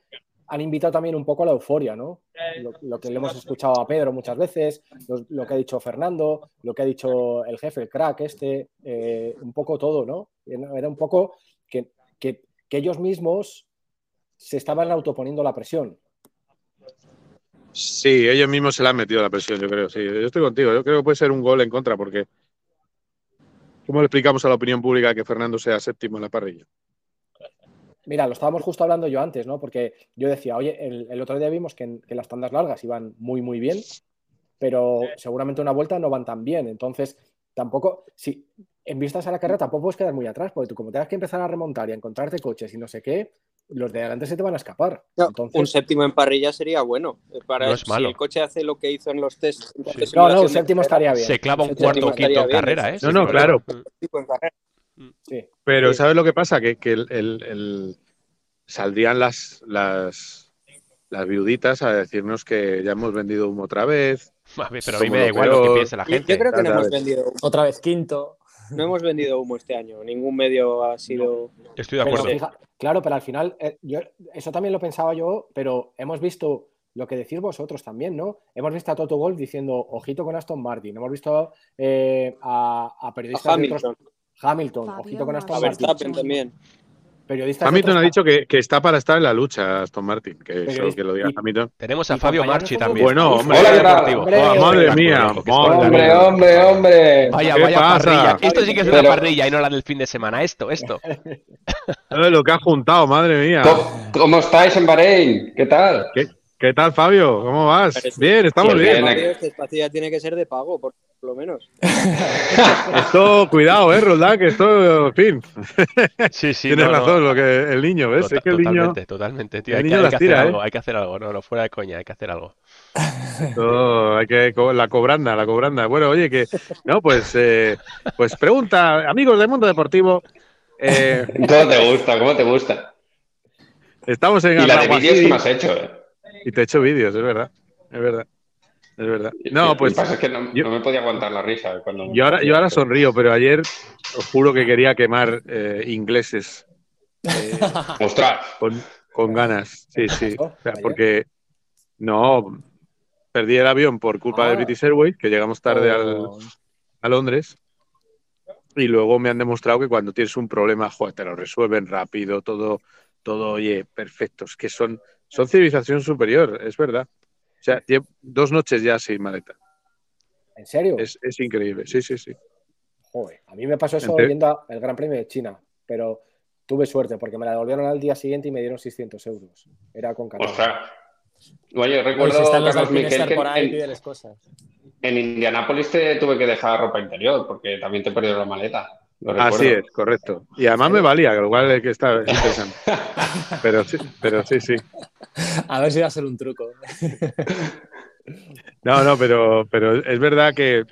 han invitado también un poco a la euforia, ¿no? Lo, lo que le hemos escuchado a Pedro muchas veces, lo, lo que ha dicho Fernando, lo que ha dicho el jefe, el crack este, eh, un poco todo, ¿no? Era un poco que, que- que ellos mismos se estaban autoponiendo la presión. Sí, ellos mismos se le han metido la presión, yo creo. Sí, yo estoy contigo. Yo creo que puede ser un gol en contra, porque ¿cómo le explicamos a la opinión pública que Fernando sea séptimo en la parrilla? Mira, lo estábamos justo hablando yo antes, ¿no? Porque yo decía, oye, el, el otro día vimos que, en- que las tandas largas iban muy, muy bien, pero seguramente una vuelta no van tan bien. Entonces, tampoco, si en vistas a la carrera, tampoco puedes quedar muy atrás, porque tú como tengas que empezar a remontar y a encontrarte coches y no sé qué, los de adelante se te van a escapar. No, Entonces, Un séptimo en parrilla sería bueno. eh, Para No es malo. Si el coche hace lo que hizo en los test. en Sí. no, no, un séptimo estaría bien. Se clava un cuarto o quinto en bien, carrera, ¿eh? No, no, claro. Sí. Pero Sí. ¿sabes lo que pasa? Que, que el, el- el- saldrían las, las, las viuditas a decirnos que ya hemos vendido humo otra vez. Pero a mí me da igual lo que piense la gente. yo creo que no hemos vez. vendido. Otra vez quinto. No hemos vendido humo este año. Ningún medio ha sido. Estoy de Pero acuerdo. fija- claro, pero al final, eh, yo, eso también lo pensaba yo, pero hemos visto lo que decís vosotros también, ¿no? Hemos visto a Toto Wolff diciendo, ojito con Aston Martin. Hemos visto eh, a, a A periodistas de otros- Hamilton, Hamilton, Fabio ojito con Aston a Martin. Martin. Verstappen también. Periodistas Hamilton ha dicho que, que está para estar en la lucha, Aston Martin. Que Pero eso que lo diga Hamilton. Tenemos a Fabio Marchi también. Bueno, hombre. Hola, Oh, madre mía, Hombre, hombre, hombre. Vaya, ¿Qué vaya pasa? parrilla. Esto sí que es una Pero- parrilla y no la del fin de semana. Esto, esto. Lo que ha juntado, madre mía. ¿Cómo, cómo estáis en Bahrein? ¿Qué tal? ¿Qué tal, Fabio? ¿Cómo vas? Parece- Bien, estamos Bien, bien. Este espacio ya tiene que ser de pago, por lo menos. Esto, cuidado, eh, Roldán, que esto, en fin, Sí, sí. tienes no, no. razón, lo que el niño, ¿ves? Tota- es que el niño, Totalmente, totalmente, tío. el Hay que, niño hay que hacer tira, ¿eh? algo, hay que hacer algo. No, no, fuera de coña, hay que hacer algo. esto hay que, la cobranda, la cobranda. Bueno, oye, que, no, pues, eh, pues pregunta, amigos del mundo deportivo, eh, ¿Cómo te gusta? ¿Cómo te gusta? estamos en Y la de vídeos que me has hecho, ¿eh? Y te he hecho vídeos, es verdad, es verdad, es verdad. No, Lo que pues pasa es que no, yo- no me podía aguantar la risa. Cuando yo ahora, yo ahora sonrío, pero ayer os juro que quería quemar eh, ingleses eh, ¡Ostras! con, con ganas. Sí, sí. O sea, porque no perdí el avión por culpa de Ah. British Airways, que llegamos tarde al, Oh, a Londres. Y luego me han demostrado que cuando tienes un problema, joder, te lo resuelven rápido, todo, todo, oye, perfectos, que son, son civilización superior, es verdad. O sea, llevo dos noches ya sin maleta. ¿En serio? Es, es increíble, sí, sí, sí. Joder, a mí me pasó eso Entre- viendo el Gran Premio de China. pero tuve suerte porque me la devolvieron al día siguiente y me dieron 600 euros. Era con Qatar. Ostras. Oye, recuerdo Carlos Miquel, que por ahí, en, cosas. en Indianápolis te tuve que dejar ropa interior porque también te perdieron la maleta. Así es, correcto. Y además me valía, lo cual es que está interesante. Pero sí, pero sí, sí. A ver si va a ser un truco. No, no, pero, pero es verdad que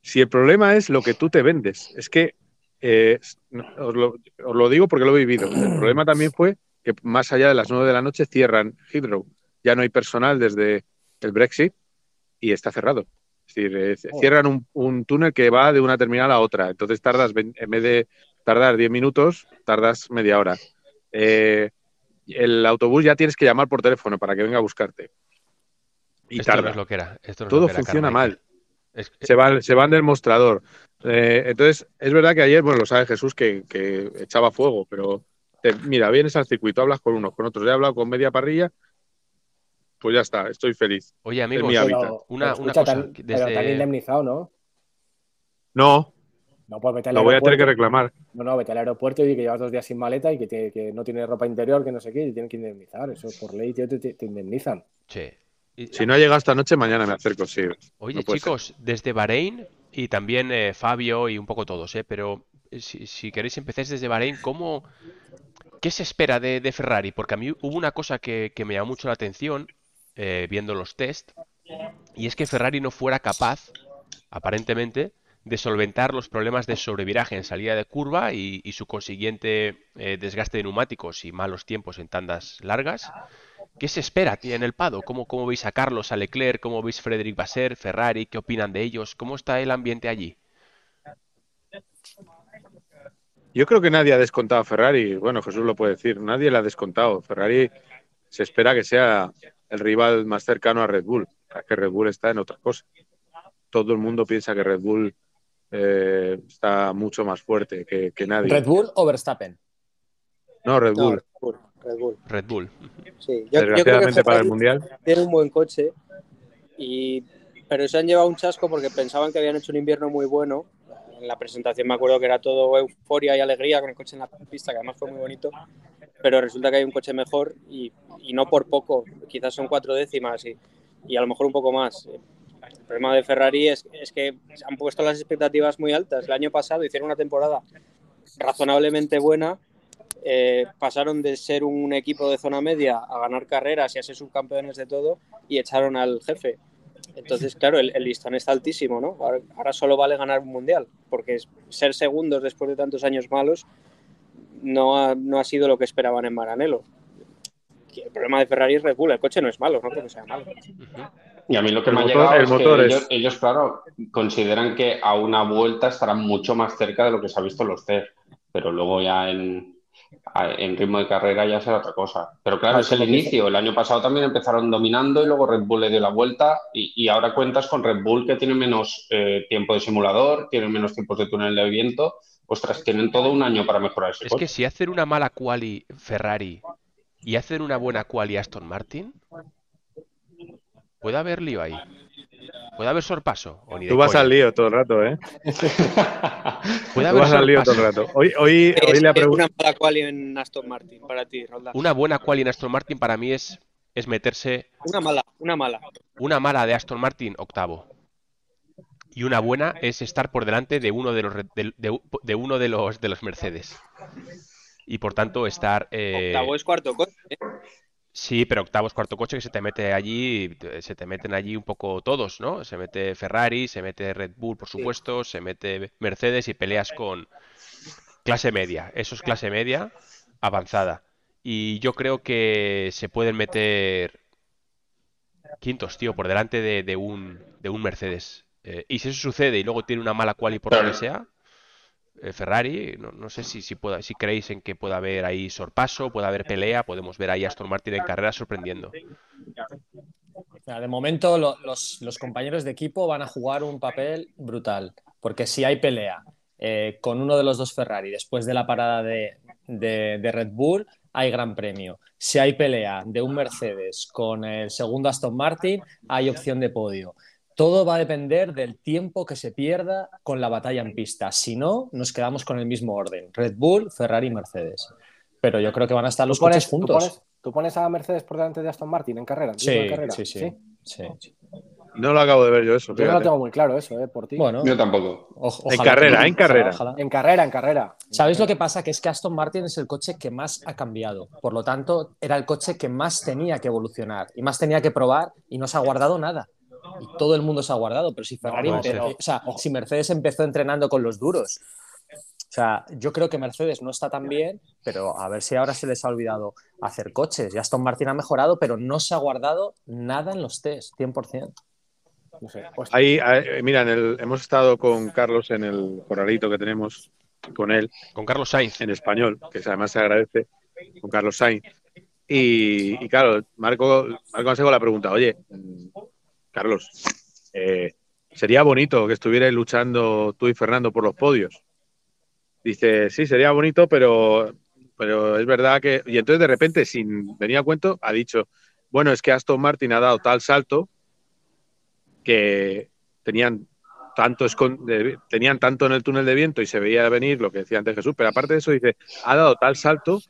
si el problema es lo que tú te vendes, es que eh, os, lo, os lo digo porque lo he vivido. El problema también fue que más allá de las 9 de la noche cierran Heathrow. Ya no hay personal desde el Brexit y está cerrado. Es decir, eh, cierran un, un túnel que va de una terminal a otra. Entonces tardas, en vez de tardar 10 minutos, tardas media hora. Eh, el autobús ya tienes que llamar por teléfono para que venga a buscarte. Y Esto no tarda. es lo que era. Esto no Todo lo que era, funciona mal. Es- Se van, se van del mostrador. Eh, entonces, es verdad que ayer, bueno, lo sabe Jesús, que, que echaba fuego, pero te- mira, vienes al circuito, hablas con unos, con otros. He hablado con media parrilla, pues ya está, estoy feliz. Oye. Pero, Una- una escucha, cosa, tan- que pero te han desde- indemnizado, ¿no? No, No, pues vete al lo voy a tener que reclamar. No, no, vete al aeropuerto y di que llevas dos días sin maleta y que, te- que no tienes ropa interior, que no sé qué, y te tienen que indemnizar. Eso por ley, tío, te, te- te indemnizan. che, y- Si no ha llegado esta noche, mañana me acerco, sí. Oye, no chicos, desde Bahrein y también eh, Fabio y un poco todos, ¿eh? Pero eh, si, si queréis empecéis desde Bahrein, ¿cómo, qué se espera de, de Ferrari? Porque a mí hubo una cosa que, que me llamó mucho la atención eh, viendo los test, y es que Ferrari no fuera capaz, aparentemente, de solventar los problemas de sobreviraje en salida de curva y, su consiguiente eh, desgaste de neumáticos y malos tiempos en tandas largas. ¿Qué se espera en el Pado? ¿Cómo, ¿Cómo veis a Carlos, a Leclerc? ¿Cómo veis Frederic Basser, Ferrari? ¿Qué opinan de ellos? ¿Cómo está el ambiente allí? Yo creo que nadie ha descontado a Ferrari. Bueno, Jesús lo puede decir. Nadie le ha descontado. Ferrari se espera que sea el rival más cercano a Red Bull. Es que Red Bull está en otra cosa. Todo el mundo piensa que Red Bull eh, está mucho más fuerte que, que nadie. ¿Red Bull o Verstappen? No, Red No, Bull. Red Bull. Red Bull. Red Bull. Sí, yo, yo creo que Desgraciadamente para el Mundial. tiene un buen coche, y, pero se han llevado un chasco porque pensaban que habían hecho un invierno muy bueno. En la presentación me acuerdo que era todo euforia y alegría con el coche en la pista, que además fue muy bonito, pero resulta que hay un coche mejor y, y no por poco, quizás son cuatro décimas y, y a lo mejor un poco más. El problema de Ferrari es, es que han puesto las expectativas muy altas. El año pasado hicieron una temporada razonablemente buena, eh, pasaron de ser un equipo de zona media a ganar carreras y a ser subcampeones de todo y echaron al jefe. Entonces, claro, el, el listón está altísimo, ¿no? Ahora, ahora solo vale ganar un mundial, porque ser segundos después de tantos años malos no ha, no ha sido lo que esperaban en Maranello. El problema de Ferrari es Red Bull, el coche no es malo, no porque sea malo. Y a mí lo que El me ha llegado el es motor que es- ellos, ellos, claro, consideran que a una vuelta estarán mucho más cerca de lo que se ha visto en los test, pero luego ya en, en ritmo de carrera ya será otra cosa. Pero claro, Ah, es el que- inicio. El año pasado también empezaron dominando y luego Red Bull le dio la vuelta y, y ahora cuentas con Red Bull que tiene menos eh, tiempo de simulador, tiene menos tiempos de túnel de viento. Ostras, tienen todo un año para mejorar ese Es coche. que si hacen una mala quali Ferrari y hacen una buena quali Aston Martin, puede haber lío ahí. Puede haber sorpaso. O ni Tú vas coña. al lío todo el rato, ¿eh? Puede Tú haber vas al lío todo el rato. Hoy, le una mala quali en Aston Martin para ti, Roldán. Una buena quali en Aston Martin para mí es, es meterse Una mala, una mala. una mala de Aston Martin octavo. Y una buena es estar por delante de uno de los de, de- de uno de los de los Mercedes. Y por tanto estar eh, Octavo es cuarto coche. ¿eh? Sí, pero octavo es cuarto coche que se te mete allí, se te meten allí un poco todos, ¿no? Se mete Ferrari, se mete Red Bull, por supuesto, se mete Mercedes y peleas con clase media. Eso es clase media avanzada. Y yo creo que se pueden meter quintos, tío, por delante de, de un, de un Mercedes. Eh, y si eso sucede y luego tiene una mala quali por lo que sea, eh, Ferrari, no, no sé si, si, pueda, si creéis en que pueda haber ahí sorpaso, pueda haber pelea, podemos ver ahí a Aston Martin en carrera sorprendiendo. O sea, de momento lo- los, los compañeros de equipo van a jugar un papel brutal, porque si hay pelea eh, con uno de los dos Ferrari después de la parada de, de- de Red Bull, hay gran premio. Si hay pelea de un Mercedes con el segundo Aston Martin, hay opción de podio. Todo va a depender del tiempo que se pierda con la batalla en pista. Si no, nos quedamos con el mismo orden. Red Bull, Ferrari y Mercedes. Pero yo creo que van a estar los coches juntos. ¿tú pones, a Mercedes por delante de Aston Martin en carrera? Sí, sí, sí, No lo acabo de ver yo eso. Yo no lo tengo muy claro eso, ¿eh? Por ti. Bueno, yo tampoco. en carrera, en carrera. En carrera, en carrera. ¿Sabéis lo que pasa? Que es que Aston Martin es el coche que más ha cambiado. Por lo tanto, era el coche que más tenía que evolucionar y más tenía que probar y no se ha guardado nada y todo el mundo se ha guardado, pero si Ferrari, o sea, si Mercedes empezó entrenando con los duros, o sea, yo creo que Mercedes no está tan bien, pero a ver si ahora se les ha olvidado hacer coches. Y Aston Martin ha mejorado, pero no se ha guardado nada en los test, 100%. No sé, Ahí, mira, hemos estado con Carlos en el corralito que tenemos con él. Con Carlos Sainz. En español, que además se agradece, con Carlos Sainz. Y, claro, Marco, Marco Consejo le ha preguntado, oye, Carlos, eh, sería bonito que estuvierais luchando tú y Fernando por los podios. Dice, sí, sería bonito, pero, pero es verdad que... Y entonces de repente, sin venir a cuento, ha dicho, bueno, es que Aston Martin ha dado tal salto que tenían tanto, tenían tanto en el túnel de viento y se veía venir lo que decía antes Jesús, pero aparte de eso dice, ha dado tal salto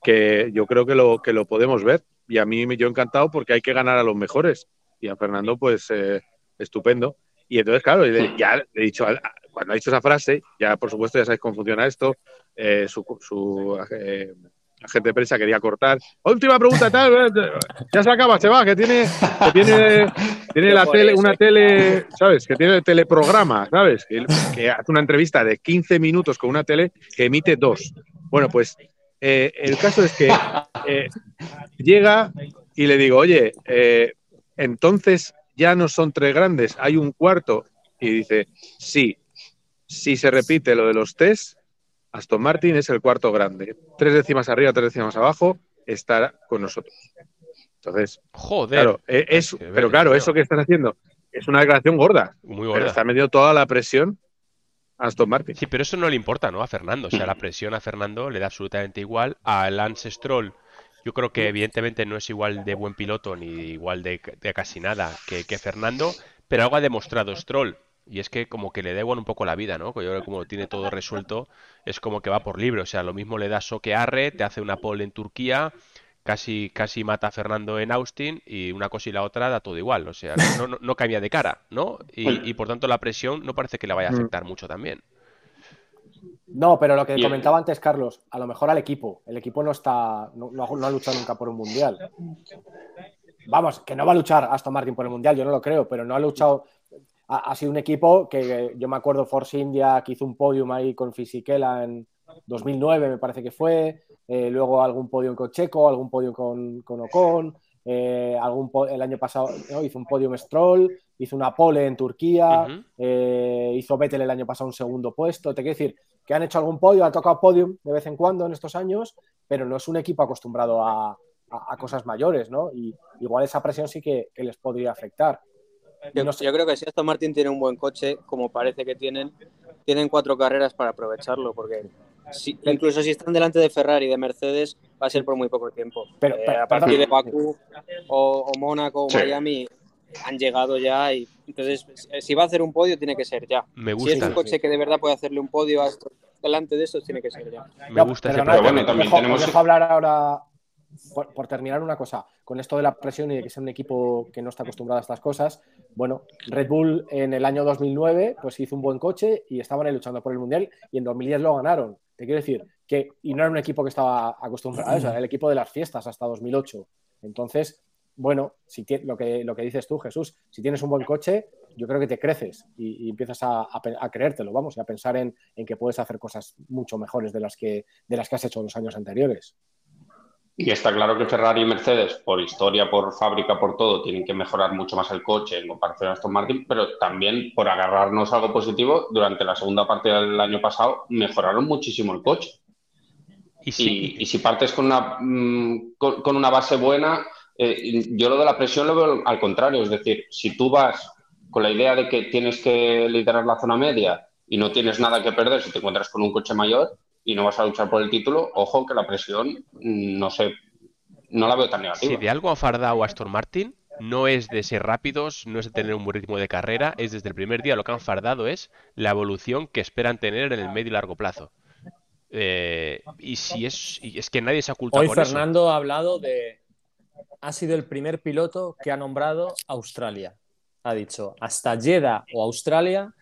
que yo creo que lo, que lo podemos ver. Y a mí me yo encantado porque hay que ganar a los mejores y a Fernando, pues eh, estupendo. Y entonces, claro, ya le he dicho, cuando ha dicho esa frase, ya por supuesto ya sabéis cómo funciona esto, eh, su, su eh, agente de prensa quería cortar. Última pregunta, tal, ya se acaba, se va, que tiene, que tiene, tiene la tele, una tele, ¿sabes? Que tiene el teleprograma, ¿sabes? Que, que, hace una entrevista de 15 minutos con una tele que emite dos. Bueno, pues el caso es que llega y le digo, oye, entonces ya no son tres grandes, hay un cuarto. Y dice, sí, si se repite lo de los test, Aston Martin es el cuarto grande. Tres décimas arriba, tres décimas abajo, estará con nosotros. Entonces, joder. Claro, e, es, pero claro, eso que están haciendo es una declaración gorda. Muy gorda. está metiendo toda la presión a Aston Martin. Sí, pero eso no le importa, ¿no? A Fernando. O sea, la presión a Fernando le da absolutamente igual. A Lance Stroll yo creo que evidentemente no es igual de buen piloto ni igual de, casi nada que, Fernando, pero algo ha demostrado Stroll. Y es que como que le da igual un poco la vida, ¿no? Yo creo que como lo tiene todo resuelto, es como que va por libre. O sea, lo mismo le da Soquearre, te hace una pole en Turquía, casi, casi mata a Fernando en Austin y una cosa y la otra da todo igual. O sea, no, no, cambia de cara, ¿no? Y, y, por tanto la presión no parece que le vaya a mm. afectar mucho también. No, pero lo que comentaba antes, Carlos, a lo mejor al equipo. El equipo no está, no, ha, luchado nunca por un mundial. Vamos, que no va a luchar Aston Martin por el mundial, yo no lo creo, pero no ha luchado. Ha, sido un equipo que yo me acuerdo Force India que hizo un podium ahí con Fisichella en 2009, me parece que fue. Eh, luego algún podium con Checo, algún podium con, con Ocon. Eh, algún el año pasado hizo un podium Stroll, hizo una pole en Turquía, eh, hizo Vettel el año pasado un segundo puesto. Te quiero decir que han hecho algún podio, ha tocado podium de vez en cuando en estos años, pero no es un equipo acostumbrado a, cosas mayores, ¿no? Y igual esa presión sí que, les podría afectar. Yo, yo, creo que si Aston Martin tiene un buen coche, como parece que tienen, tienen cuatro carreras para aprovecharlo, porque incluso si están delante de Ferrari y de Mercedes, va a ser por muy poco tiempo. Pero, eh, a partir de Bakú o, Mónaco o Miami han llegado ya y entonces si va a hacer un podio tiene que ser ya. Me gusta. Si es un coche que de verdad puede hacerle un podio delante de eso, tiene que ser ya. Me gusta ese pero bueno, también tenemos... hablar ahora por, terminar una cosa, con esto de la presión y de que sea un equipo que no está acostumbrado a estas cosas, bueno, Red Bull en el año 2009 pues hizo un buen coche y estaban ahí luchando por el Mundial y en 2010 lo ganaron. Te quiero decir que, y no era un equipo que estaba acostumbrado a eso, era el equipo de las fiestas hasta 2008. Entonces, bueno, si lo, que, lo que dices tú, Jesús, si tienes un buen coche, yo creo que te creces y, empiezas a, creértelo, vamos, y a pensar en, en, que puedes hacer cosas mucho mejores de las que, de las que has hecho los años anteriores. Y está claro que Ferrari y Mercedes, por historia, por fábrica, por todo, tienen que mejorar mucho más el coche en comparación a Aston Martin, pero también por agarrarnos algo positivo, durante la segunda parte del año pasado mejoraron muchísimo el coche. Y si, partes con una, mm, con, una base buena, eh, yo lo de la presión lo veo al contrario, es decir, si tú vas con la idea de que tienes que liderar la zona media y no tienes nada que perder si te encuentras con un coche mayor, y no vas a luchar por el título, ojo que la presión, mm, no sé, no la veo tan negativa. Si de algo ha fardado Aston Martin no es de ser rápidos, no es de tener un buen ritmo de carrera, es desde el primer día lo que han fardado es la evolución que esperan tener en el medio y largo plazo. Eh, y si es, es que nadie se ha ocultado Hoy Fernando ha hablado de. Ha sido el primer piloto que ha nombrado Australia. Ha dicho, hasta Jeddah o Australia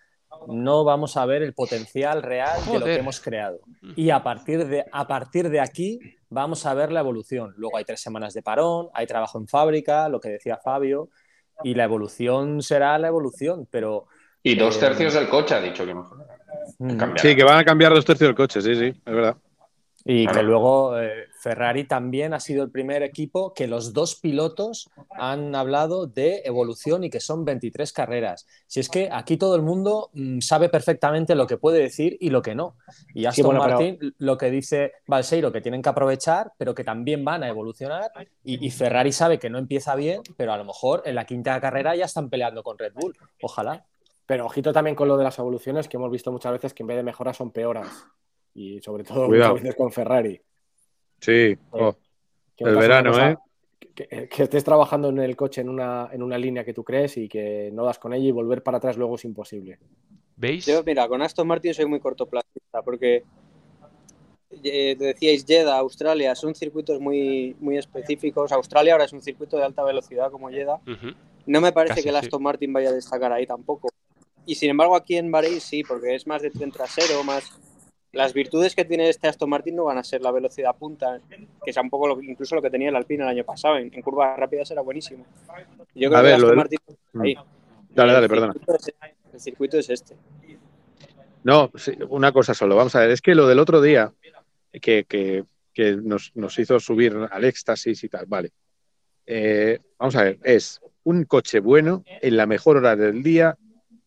no vamos a ver el potencial real de lo que hemos creado. Y a partir, de, a partir de aquí vamos a ver la evolución. Luego hay tres semanas de parón, hay trabajo en fábrica, lo que decía Fabio, y la evolución será la evolución, pero... Y dos eh, tercios del coche ha dicho que mejor. Sí, que van a cambiar dos tercios del coche, sí, sí, es verdad. Y que luego eh, Ferrari también ha sido el primer equipo que los dos pilotos han hablado de evolución y que son 23 carreras. Si es que aquí todo el mundo mm, sabe perfectamente lo que puede decir y lo que no. Y Aston Martin lo que dice Balseiro que tienen que aprovechar, pero que también van a evolucionar. Y, y, Ferrari sabe que no empieza bien, pero a lo mejor en la quinta carrera ya están peleando con Red Bull. Ojalá. Pero ojito también con lo de las evoluciones, que hemos visto muchas veces que en vez de mejoras son peoras y sobre todo muchas veces con Ferrari. Sí, oh, el verano, ¿eh? Que, estés trabajando en el coche en una, en una línea que tú crees y que no das con ella y volver para atrás luego es imposible. ¿Veis? Yo, mira, con Aston Martin soy muy cortoplacista porque eh, decíais Jeddah, Australia, son circuitos muy, muy específicos. Australia ahora es un circuito de alta velocidad como Jeddah. No me parece que el Aston Martin vaya a destacar ahí tampoco. Y sin embargo aquí en Bahrein sí, porque es más de tren trasero, más las virtudes que tiene este Aston Martin no van a ser la velocidad punta, que es un poco lo, incluso lo que tenía el Alpine el año pasado. En, curvas rápidas era buenísimo. Yo creo que Aston Martin ahí. Mm. Dale, dale, perdona. el circuito es este. No, una cosa solo. Vamos a ver, es que lo del otro día que, nos, hizo subir al éxtasis y tal, vale. Eh, vamos a ver, es un coche bueno en la mejor hora del día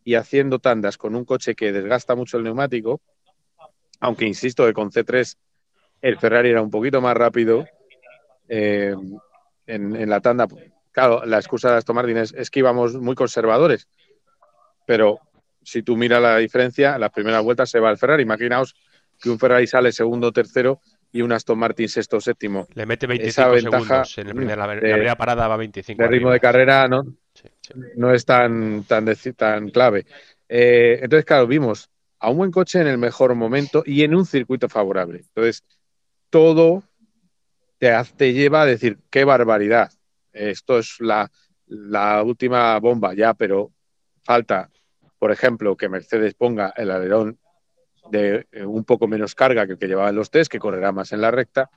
y haciendo tandas con un coche que desgasta mucho el neumático aunque insisto que con C3 el Ferrari era un poquito más rápido eh, en, la tanda. Claro, la excusa de Aston Martin es, que íbamos muy conservadores, pero si tú miras la diferencia, en las primeras vueltas se va el Ferrari. Imaginaos que un Ferrari sale segundo o tercero y un Aston Martin sexto o séptimo. Le mete 25 segundos en la, primera parada va 25. El ritmo de carrera no, no es tan, tan, tan clave. Eh, entonces, claro, vimos a un buen coche en el mejor momento y en un circuito favorable. Entonces, todo te, lleva a decir, qué barbaridad. Esto es la, última bomba ya, pero falta, por ejemplo, que Mercedes ponga el alerón de eh, un poco menos carga que el que llevaba en los test, que correrá más en la recta,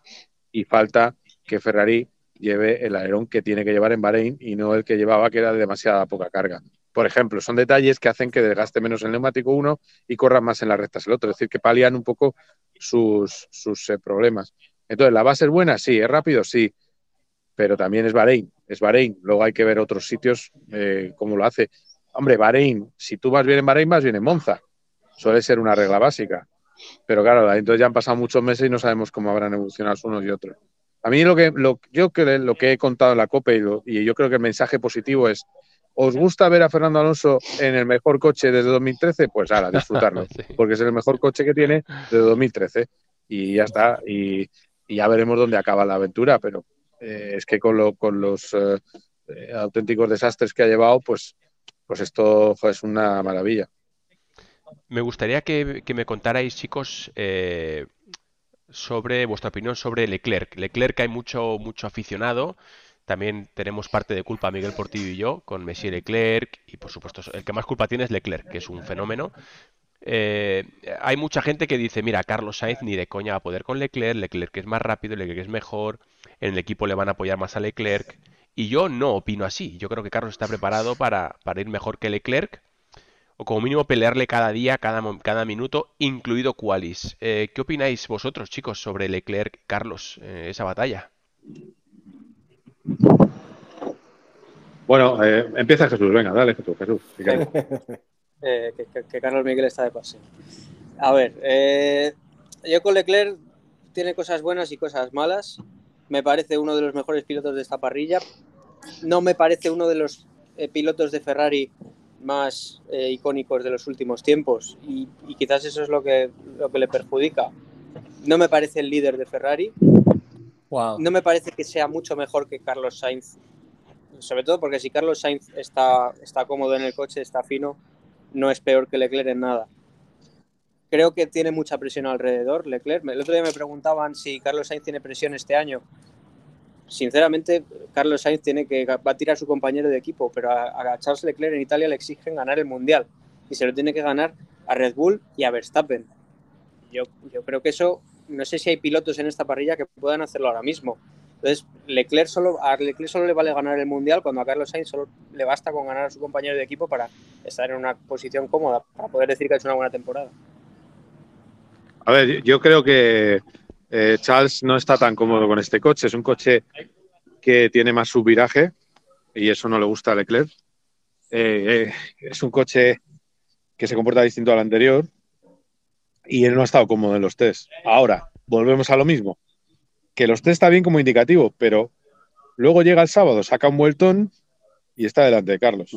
y falta que Ferrari lleve el alerón que tiene que llevar en Bahrein y no el que llevaba, que era de demasiada poca carga por ejemplo, son detalles que hacen que desgaste menos el neumático uno y corra más en las rectas el otro, es decir, que palian un poco sus, eh, problemas. Entonces, ¿la base es buena? Sí, es rápido, sí, pero también es Bahrein, es Bahrein. Luego hay que ver otros sitios eh, cómo lo hace. Hombre, Bahrein, si tú vas bien en Bahrein, vas bien en Monza. Suele ser una regla básica. Pero claro, entonces ya han pasado muchos meses y no sabemos cómo habrán evolucionado unos y otros. A mí lo que, lo, yo lo que he contado en la COPE y, y yo creo que el mensaje positivo es ¿Os gusta ver a Fernando Alonso en el mejor coche desde 2013? Pues ahora, disfrutarlo, porque es el mejor coche que tiene desde 2013 y ya está. Y, ya veremos dónde acaba la aventura, pero eh, es que con, los eh, eh, auténticos desastres que ha llevado, pues, pues esto es una maravilla. Me gustaría que, me contarais, chicos, sobre vuestra opinión sobre Leclerc. Leclerc hay mucho, mucho aficionado también tenemos parte de culpa Miguel Portillo y yo con Messier Leclerc y por supuesto el que más culpa tiene es Leclerc, que es un fenómeno. Eh, hay mucha gente que dice, mira, Carlos Sainz ni de coña va a poder con Leclerc, Leclerc es más rápido, Leclerc es mejor, en el equipo le van a apoyar más a Leclerc. Y yo no opino así, yo creo que Carlos está preparado para, ir mejor que Leclerc, o como mínimo pelearle cada día, cada, cada minuto, incluido Qualis. Eh, ¿Qué opináis vosotros, chicos, sobre Leclerc, Carlos, eh, esa batalla? Bueno, eh, empieza Jesús, venga, dale Jesús, Jesús. Eh, que, Carlos Miguel está de paseo. A ver, eh, yo con Leclerc tiene cosas buenas y cosas malas. Me parece uno de los mejores pilotos de esta parrilla. No me parece uno de los pilotos de Ferrari más icónicos de los últimos tiempos y, quizás eso es lo que, lo que le perjudica. No me parece el líder de Ferrari. No me parece que sea mucho mejor que Carlos Sainz sobre todo porque si Carlos Sainz está, está cómodo en el coche, está fino, no es peor que Leclerc en nada. Creo que tiene mucha presión alrededor, Leclerc. El otro día me preguntaban si Carlos Sainz tiene presión este año. Sinceramente, Carlos Sainz tiene que va a tirar a su compañero de equipo, pero a, Charles Leclerc en Italia le exigen ganar el mundial y se lo tiene que ganar a Red Bull y a Verstappen. Yo, yo creo que eso, no sé si hay pilotos en esta parrilla que puedan hacerlo ahora mismo. Entonces, Leclerc solo, a Leclerc solo le vale ganar el mundial cuando a Carlos Sainz solo le basta con ganar a su compañero de equipo para estar en una posición cómoda, para poder decir que ha hecho una buena temporada. A ver, yo creo que eh, Charles no está tan cómodo con este coche. Es un coche que tiene más subviraje y eso no le gusta a Leclerc. Eh, eh, es un coche que se comporta distinto al anterior y él no ha estado cómodo en los test. Ahora, volvemos a lo mismo que los tres está bien como indicativo, pero luego llega el sábado, saca un vueltón y está delante de Carlos.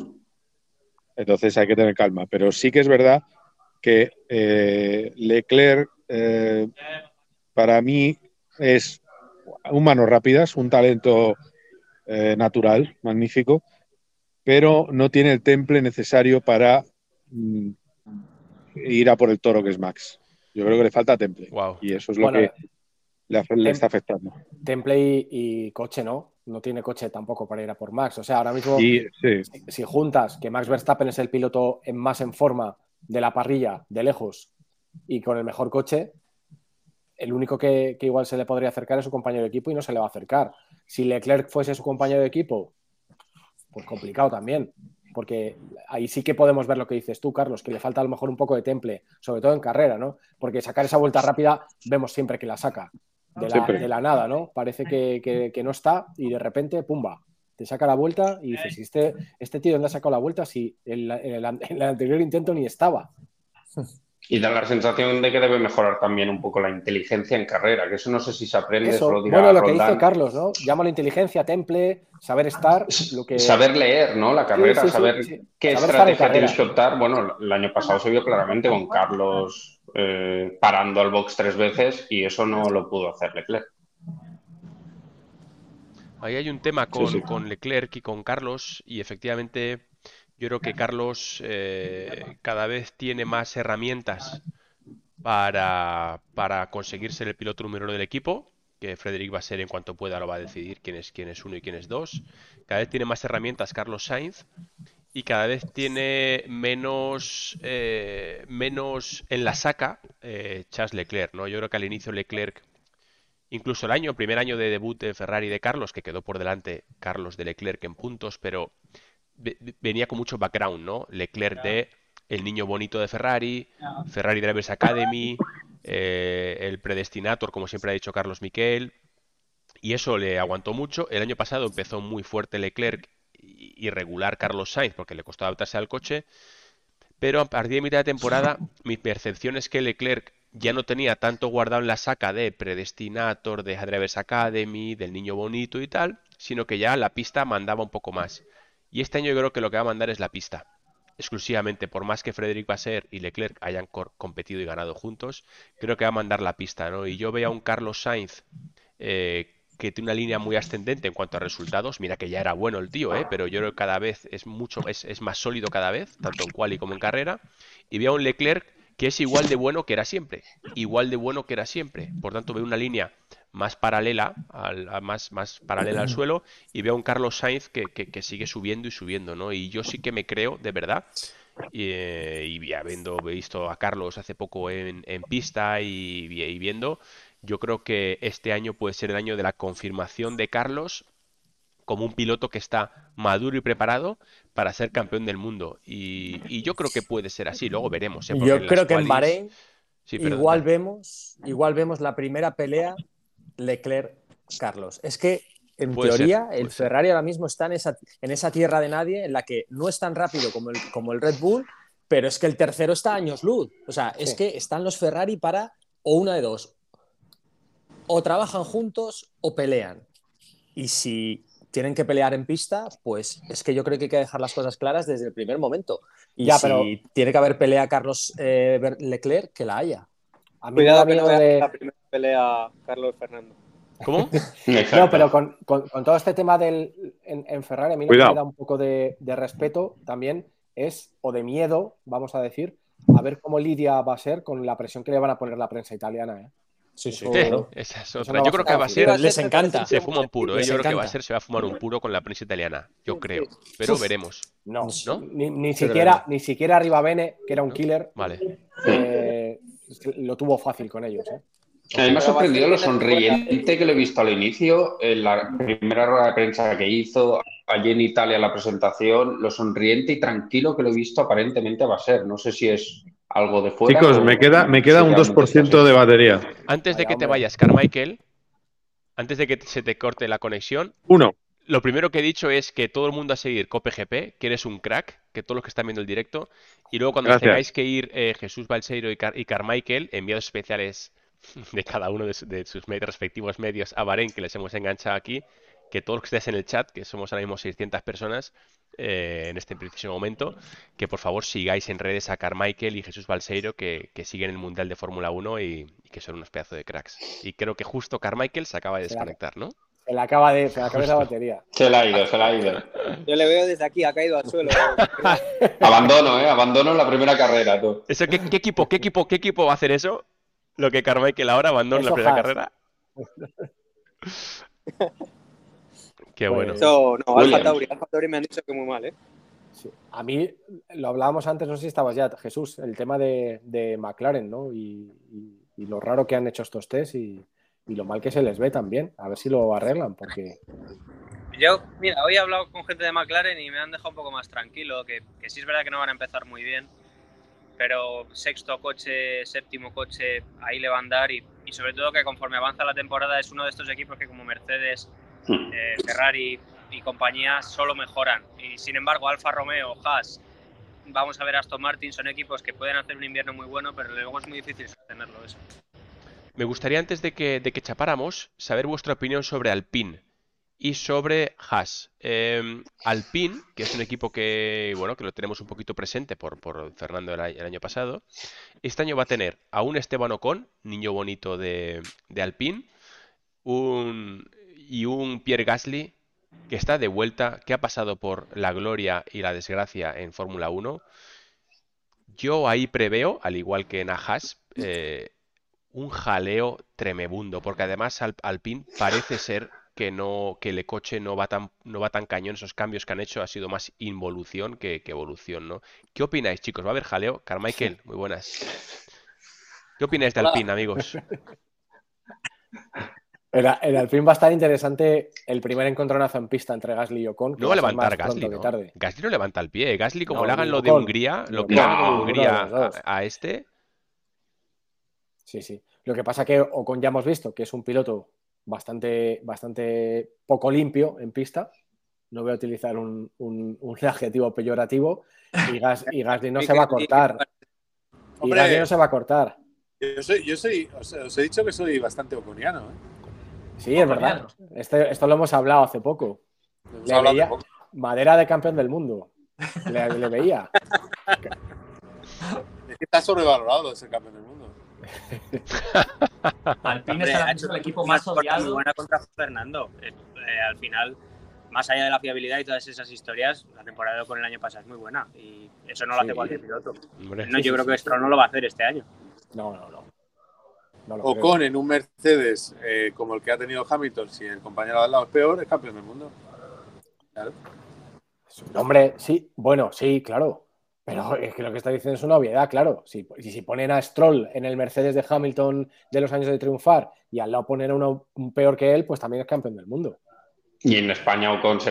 Entonces hay que tener calma. Pero sí que es verdad que eh, Leclerc eh, para mí es un manos rápidas, un talento eh, natural, magnífico, pero no tiene el temple necesario para mm, ir a por el toro que es Max. Yo creo que le falta temple. Y eso es lo que le, está afectando. Temple y, coche no, no tiene coche tampoco para ir a por Max. O sea, ahora mismo, Si, juntas que Max Verstappen es el piloto en, más en forma de la parrilla, de lejos, y con el mejor coche, el único que, igual se le podría acercar es su compañero de equipo y no se le va a acercar. Si Leclerc fuese su compañero de equipo, pues complicado también. Porque ahí sí que podemos ver lo que dices tú, Carlos, que le falta a lo mejor un poco de temple, sobre todo en carrera, ¿no? Porque sacar esa vuelta rápida vemos siempre que la saca de la, nada, ¿no? Parece que, no está y de repente, pumba, te saca la vuelta y dices, este, este tío dónde ha sacado la vuelta si en, el, anterior intento ni estaba. Y da la sensación de que debe mejorar también un poco la inteligencia en carrera, que eso no sé si se aprende, solo Bueno, lo que dice Carlos, ¿no? Llama la inteligencia, temple, saber estar, lo que... Saber leer, ¿no? La carrera, saber qué estrategia tienes que optar. Bueno, el año pasado se vio claramente con Carlos eh, parando al box tres veces y eso no lo pudo hacer Leclerc. Ahí hay un tema con, Leclerc y con Carlos y efectivamente yo creo que Carlos eh, cada vez tiene más herramientas para, para conseguir ser el piloto número uno del equipo que Frederick va a ser en cuanto pueda lo va a decidir quién es quién es uno y quién es dos. Cada vez tiene más herramientas Carlos Sainz y cada vez tiene menos, eh, menos en la saca eh, Charles Leclerc, ¿no? Yo creo que al inicio Leclerc, incluso el año, primer año de debut de Ferrari de Carlos, que quedó por delante Carlos de Leclerc en puntos, pero venía con mucho background, ¿no? Leclerc de el niño bonito de Ferrari, Ferrari Drivers Academy, eh, el predestinator, como siempre ha dicho Carlos Miquel, y eso le aguantó mucho. El año pasado empezó muy fuerte Leclerc irregular Carlos Sainz porque le costó adaptarse al coche. Pero a partir de mitad de temporada, mi percepción es que Leclerc ya no tenía tanto guardado en la saca de Predestinator, de Drivers Academy, del niño bonito y tal, sino que ya la pista mandaba un poco más. Y este año yo creo que lo que va a mandar es la pista. Exclusivamente, por más que Frederic Basser y Leclerc hayan competido y ganado juntos, creo que va a mandar la pista, ¿no? Y yo veo a un Carlos Sainz eh, que tiene una línea muy ascendente en cuanto a resultados. Mira que ya era bueno el tío, ¿eh? pero yo creo que cada vez es mucho, es, más sólido cada vez, tanto en quali como en carrera. Y veo a un Leclerc que es igual de bueno que era siempre. Igual de bueno que era siempre. Por tanto, veo una línea más paralela, al, más, más paralela al suelo, y veo a un Carlos Sainz que, sigue subiendo y subiendo, ¿no? Y yo sí que me creo, de verdad, y, eh, habiendo visto a Carlos hace poco en, pista y, y, viendo, yo creo que este año puede ser el año de la confirmación de Carlos como un piloto que está maduro y preparado para ser campeón del mundo. Y, yo creo que puede ser así, luego veremos. ¿eh? Yo creo que en Bahrein igual, vemos, igual vemos la primera pelea Leclerc-Carlos. Es que en teoría, el Ferrari ahora mismo está en esa, en esa tierra de nadie en la que no es tan rápido como el, como el Red Bull, pero es que el tercero está a años luz. O sea, es que están los Ferrari para o una de dos, o trabajan juntos o pelean. Y si tienen que pelear en pista, pues es que yo creo que hay que dejar las cosas claras desde el primer momento. Y ya, si pero... tiene que haber pelea Carlos eh, Leclerc, que la haya. A Cuidado que no de... la primera pelea Carlos Fernando. ¿Cómo? no, pero con, todo este tema del en, Ferrari, a mí lo que me da un poco de, respeto también es, o de miedo, vamos a decir, a ver cómo Lidia va a ser con la presión que le van a poner la prensa italiana. ¿eh? Sí, sí, esa es otra. Yo creo que va a ser. Les encanta. Se fuma un puro. ¿eh? Yo creo que va a ser, se va a fumar un puro con la prensa italiana. Yo creo. Pero veremos. No, Ni, siquiera, ni siquiera Bene, que era un killer. Vale. Eh, lo tuvo fácil con ellos. ¿eh? A mí me ha sorprendido lo sonriente que lo he visto al inicio, en la primera rueda de prensa que hizo, allí en Italia la presentación, lo sonriente y tranquilo que lo he visto aparentemente va a ser. No sé si es algo de fuera. Chicos, me queda, me queda un 2% de batería. Antes de que te vayas, Carmichael, antes de que se te corte la conexión. Uno. Lo primero que he dicho es que todo el mundo a seguir COPGP, que eres un crack, que todos los que están viendo el directo. Y luego cuando tengáis que ir eh, Jesús Balseiro y, y Carmichael, enviados especiales de cada uno de, sus respectivos medios a Bahrein que les hemos enganchado aquí, que todos los que estéis en el chat, que somos ahora mismo 600 personas eh, en este preciso momento, que por favor sigáis en redes a Carmichael y Jesús Balseiro, que, siguen el Mundial de Fórmula 1 y, que son unos pedazos de cracks. Y creo que justo Carmichael se acaba de desconectar, ¿no? Se le acaba de, se le acaba la batería. Se le ha ido, se le ha ido. Yo le veo desde aquí, ha caído al suelo. abandono, ¿eh? Abandono la primera carrera, tú. ¿Eso, qué, equipo, qué, equipo, ¿Qué equipo va a hacer eso? Lo que Carmichael ahora abandona la primera carrera. Qué bueno. Eso, no, Alfa Tauri, Alfa Tauri me han dicho que muy mal, ¿eh? A mí lo hablábamos antes, no sé si estabas ya, Jesús, el tema de, McLaren, ¿no? Y, lo raro que han hecho estos test y, lo mal que se les ve también. A ver si lo arreglan, porque. Yo, mira, hoy he hablado con gente de McLaren y me han dejado un poco más tranquilo, que, que sí es verdad que no van a empezar muy bien pero sexto coche, séptimo coche, ahí le va a andar y, sobre todo que conforme avanza la temporada es uno de estos equipos que como Mercedes, hmm. eh, Ferrari y compañía solo mejoran. Y sin embargo, Alfa Romeo, Haas, vamos a ver Aston Martin, son equipos que pueden hacer un invierno muy bueno, pero luego es muy difícil sostenerlo eso. Me gustaría antes de que, de que chapáramos saber vuestra opinión sobre Alpine y sobre Haas. Em, Alpine, que es un equipo que, bueno, que lo tenemos un poquito presente por, por Fernando el, año pasado, este año va a tener a un Esteban Ocon, niño bonito de, de Alpine, un, y un Pierre Gasly, que está de vuelta, que ha pasado por la gloria y la desgracia en Fórmula 1. Yo ahí preveo, al igual que en Haas, eh, un jaleo tremebundo, porque además Alpine parece ser que no que el coche no va tan no va tan cañón esos cambios que han hecho ha sido más involución que, evolución no qué opináis chicos va a haber jaleo Carmichael muy buenas qué opináis de Alpine amigos el, el Alpine va a estar interesante el primer encontronazo en pista entre Gasly y Ocon. No va a levantar Gasly, ¿no? Gasly no levanta el pie. Gasly, como le hagan lo de Hungría, lo que hagan de Hungría a, a, este. Sí, sí. Lo que pasa que Ocon ya hemos visto que es un piloto bastante, bastante poco limpio en pista. No voy a utilizar un, adjetivo peyorativo. Y, Gas, y Gasly no se va a cortar. y Gasly no se va a cortar. Yo soy, yo soy os, he dicho que soy bastante oconiano. ¿eh? Sí, es verdad. Este, esto lo hemos hablado hace poco. madera de campeón del mundo. Le, veía. Es que está sobrevalorado ese campeón del mundo. Alpine es el equipo más odiado. buena contra Fernando. Eh, eh, al final, más allá de la fiabilidad y todas esas historias, la temporada con el año pasado es muy buena y eso no lo hace cualquier piloto. no, yo creo que esto no lo va a hacer este año. No, no, no. o con en un Mercedes eh, como el que ha tenido Hamilton, si el compañero al lado es peor, es campeón del mundo. Claro. Hombre, sí, bueno, sí, claro. Pero es que lo que está diciendo es una obviedad, claro. Si, si ponen a Stroll en el Mercedes de Hamilton de los años de triunfar y al lado ponen a uno peor que él, pues también es campeón del mundo. Y en España Ocon se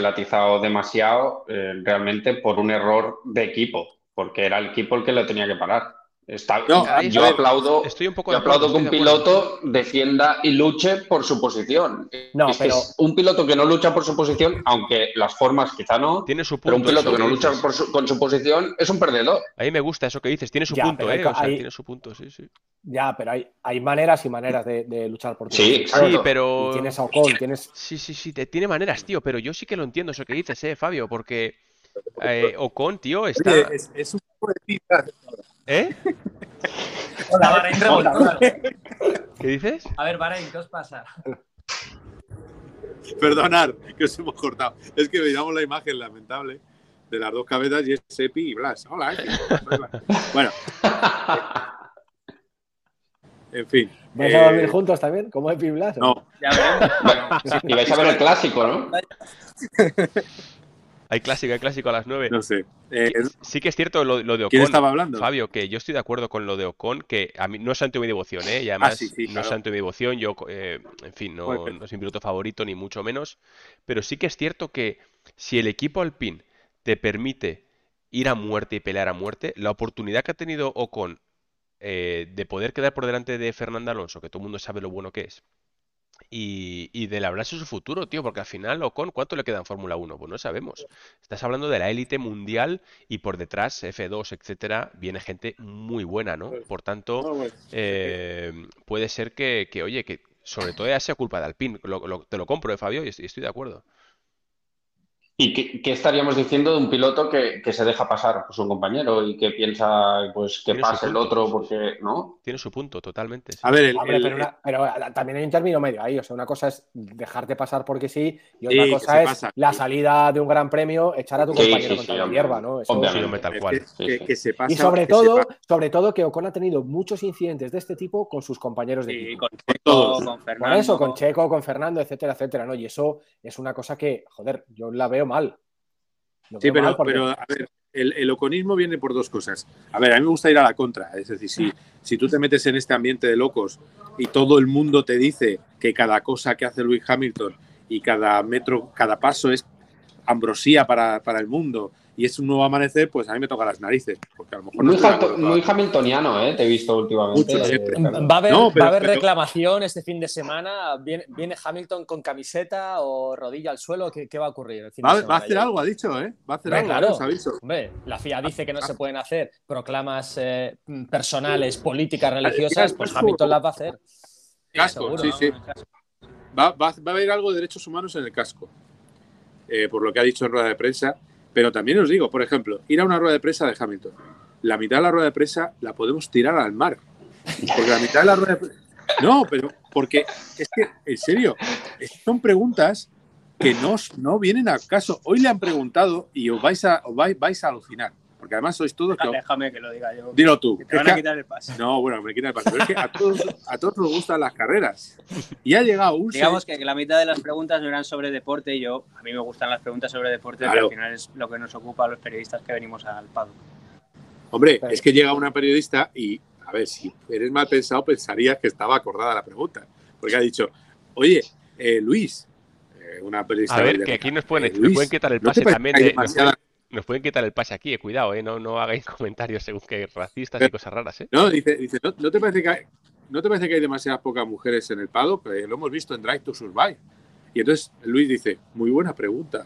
demasiado eh, realmente por un error de equipo, porque era el equipo el que lo tenía que parar yo aplaudo, estoy un poco aplaudo que un piloto defienda y luche por su posición. No, pero... un piloto que no lucha por su posición, aunque las formas quizá no, tiene su pero un piloto que, no lucha por con su posición es un perdedor. A mí me gusta eso que dices, tiene su punto, ¿eh? tiene su punto, sí, sí. Ya, pero hay, hay maneras y maneras de, luchar por tu Sí, sí pero... tienes a Ocon, tienes... Sí, sí, sí, tiene maneras, tío, pero yo sí que lo entiendo eso que dices, ¿eh, Fabio? Porque eh, Ocon, tío, está... es, un poco de ¿Eh? Hola, Bahrein, ¿Qué dices? A ver, Bahrein, ¿qué os pasa? Perdonad que os hemos cortado. Es que veíamos la imagen lamentable de las dos cabezas y es Sepi y Blas. Hola, Bueno. En fin. ¿Vais a dormir eh, juntos también? ¿Como Epi y Blas? No. Ya y vais a ver el clásico, ¿no? Hay clásico, hay clásico a las 9. No sé. Eh, sí que es cierto lo, de Ocon. ¿Quién estaba hablando? Fabio, que yo estoy de acuerdo con lo de Ocon, que a mí no es santo mi devoción, ¿eh? Y además ah, no es santo mi devoción, yo, eh, en fin, no, no es mi piloto favorito, ni mucho menos. Pero sí que es cierto que si el equipo Alpine te permite ir a muerte y pelear a muerte, la oportunidad que ha tenido Ocon eh, de poder quedar por delante de Fernando Alonso, que todo el mundo sabe lo bueno que es, y, y de hablarse su futuro, tío, porque al final Ocon, ¿cuánto le queda en Fórmula 1? Pues no sabemos. Estás hablando de la élite mundial y por detrás, F2, etcétera, viene gente muy buena, ¿no? Pues, por tanto, eh, puede ser que, oye, que sobre todo ya sea culpa de Alpine. te lo compro, ¿eh, Fabio? Y estoy de acuerdo. ¿Y qué, estaríamos diciendo de un piloto que, se deja pasar por su compañero y que piensa pues que pase el otro porque no? Tiene su punto, totalmente. A ver, pero, también hay un término medio ahí. O sea, una cosa es dejarte pasar porque sí, y otra cosa es la salida de un gran premio, echar a tu compañero contra la hierba, ¿no? Obviamente, tal cual. y sobre todo, sobre todo que Ocon ha tenido muchos incidentes de este tipo con sus compañeros de equipo. Con Checo, con Fernando. Con eso, con Checo, con Fernando, etcétera, etcétera, ¿no? Y eso es una cosa que, joder, yo la veo mal. sí, pero, pero, a ver, el, el, oconismo viene por dos cosas. A ver, a mí me gusta ir a la contra. Es decir, si, si tú te metes en este ambiente de locos y todo el mundo te dice que cada cosa que hace Luis Hamilton y cada metro, cada paso es ambrosía para, para el mundo y es un nuevo amanecer, pues a mí me toca las narices. Porque a lo mejor muy, hamiltoniano, ¿eh? Te he visto últimamente. va a haber, va a haber reclamación este fin de semana. ¿Viene, ¿Viene, Hamilton con camiseta o rodilla al suelo? ¿Qué, qué va a ocurrir? va, a hacer algo, ha dicho, ¿eh? Va a hacer algo, claro. Hombre, la FIA dice que no se pueden hacer proclamas eh, personales, políticas, religiosas, pues Hamilton las va a hacer. Casco, sí, sí. Va, va, va, a haber algo de derechos humanos en el casco. Eh, por lo que ha dicho en rueda de prensa. Pero también os digo, por ejemplo, ir a una rueda de prensa de Hamilton. La mitad de la rueda de prensa la podemos tirar al mar. Porque la mitad de la rueda de prensa... No, pero porque es que, en serio, son preguntas que no, no vienen a caso. Hoy le han preguntado y os vais a, vais, a alucinar. Porque además sois todos. Déjame que lo diga yo. Dilo tú. te van a quitar el pase. No, bueno, me quitan el pase. Pero es que a todos, a todos nos gustan las carreras. Y ha llegado un. Digamos que la mitad de las preguntas no eran sobre deporte. Y yo, a mí me gustan las preguntas sobre deporte, pero al final es lo que nos ocupa a los periodistas que venimos al PADO. Hombre, es que llega una periodista y, a ver, si eres mal pensado, pensarías que estaba acordada la pregunta. Porque ha dicho, oye, eh, Luis, eh, una periodista. A ver, que aquí nos pueden, eh, pueden quitar el pase también de. Nos pueden quitar el pase aquí, eh, cuidado, eh, no, no hagáis comentarios según que racistas y cosas raras. Eh. No, dice, dice ¿no, te parece que hay, ¿no te parece que hay demasiadas pocas mujeres en el pado? Pero lo hemos visto en Drive to Survive. Y entonces Luis dice, muy buena pregunta.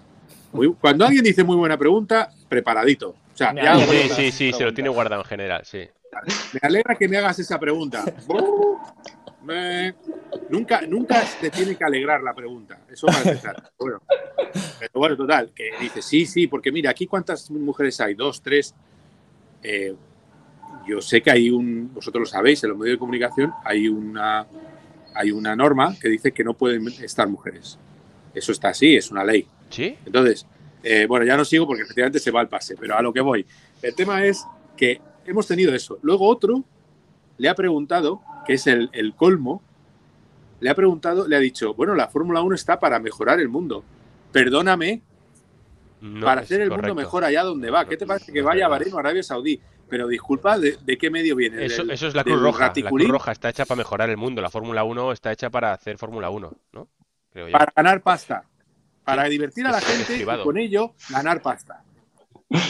cuando alguien dice muy buena pregunta, preparadito. O sea, sí, sí, sí, se lo tiene guardado en general, sí. Me alegra que me hagas esa pregunta. nunca, nunca te tiene que alegrar la pregunta. Eso va a empezar. Bueno, pero bueno, total, que dice, sí, sí, porque mira, aquí cuántas mujeres hay, dos, tres. Eh, yo sé que hay un, vosotros lo sabéis, en los medios de comunicación hay una, hay una norma que dice que no pueden estar mujeres. Eso está así, es una ley. ¿Sí? Entonces, eh, bueno, ya no sigo porque efectivamente se va al pase, pero a lo que voy. El tema es que hemos tenido eso. Luego otro le ha preguntado, que es el, el colmo, le ha preguntado, le ha dicho, bueno, la Fórmula 1 está para mejorar el mundo. Perdóname, para hacer el mundo mejor allá donde va. ¿Qué te parece que vaya a Bahrein o Arabia Saudí? Pero disculpa, ¿de, qué medio viene? Eso, eso es la Cruz Roja. La Cruz Roja está hecha para mejorar el mundo. La Fórmula 1 está hecha para hacer Fórmula 1, ¿no? Para ganar pasta. Para divertir a la gente y con ello ganar pasta.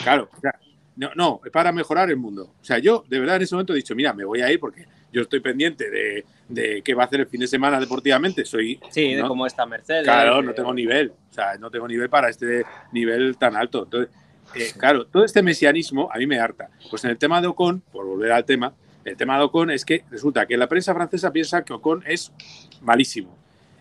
Claro, o sea, no, no, es para mejorar el mundo. O sea, yo de verdad en ese momento he dicho, mira, me voy a ir porque yo estoy pendiente de, de qué va a hacer el fin de semana deportivamente. Soy, sí, de cómo está Mercedes. Claro, no tengo nivel. O sea, no tengo nivel para este nivel tan alto. Entonces, eh, claro, todo este mesianismo a mí me harta. Pues en el tema de Ocon, por volver al tema, el tema de Ocon es que resulta que la prensa francesa piensa que Ocon es malísimo.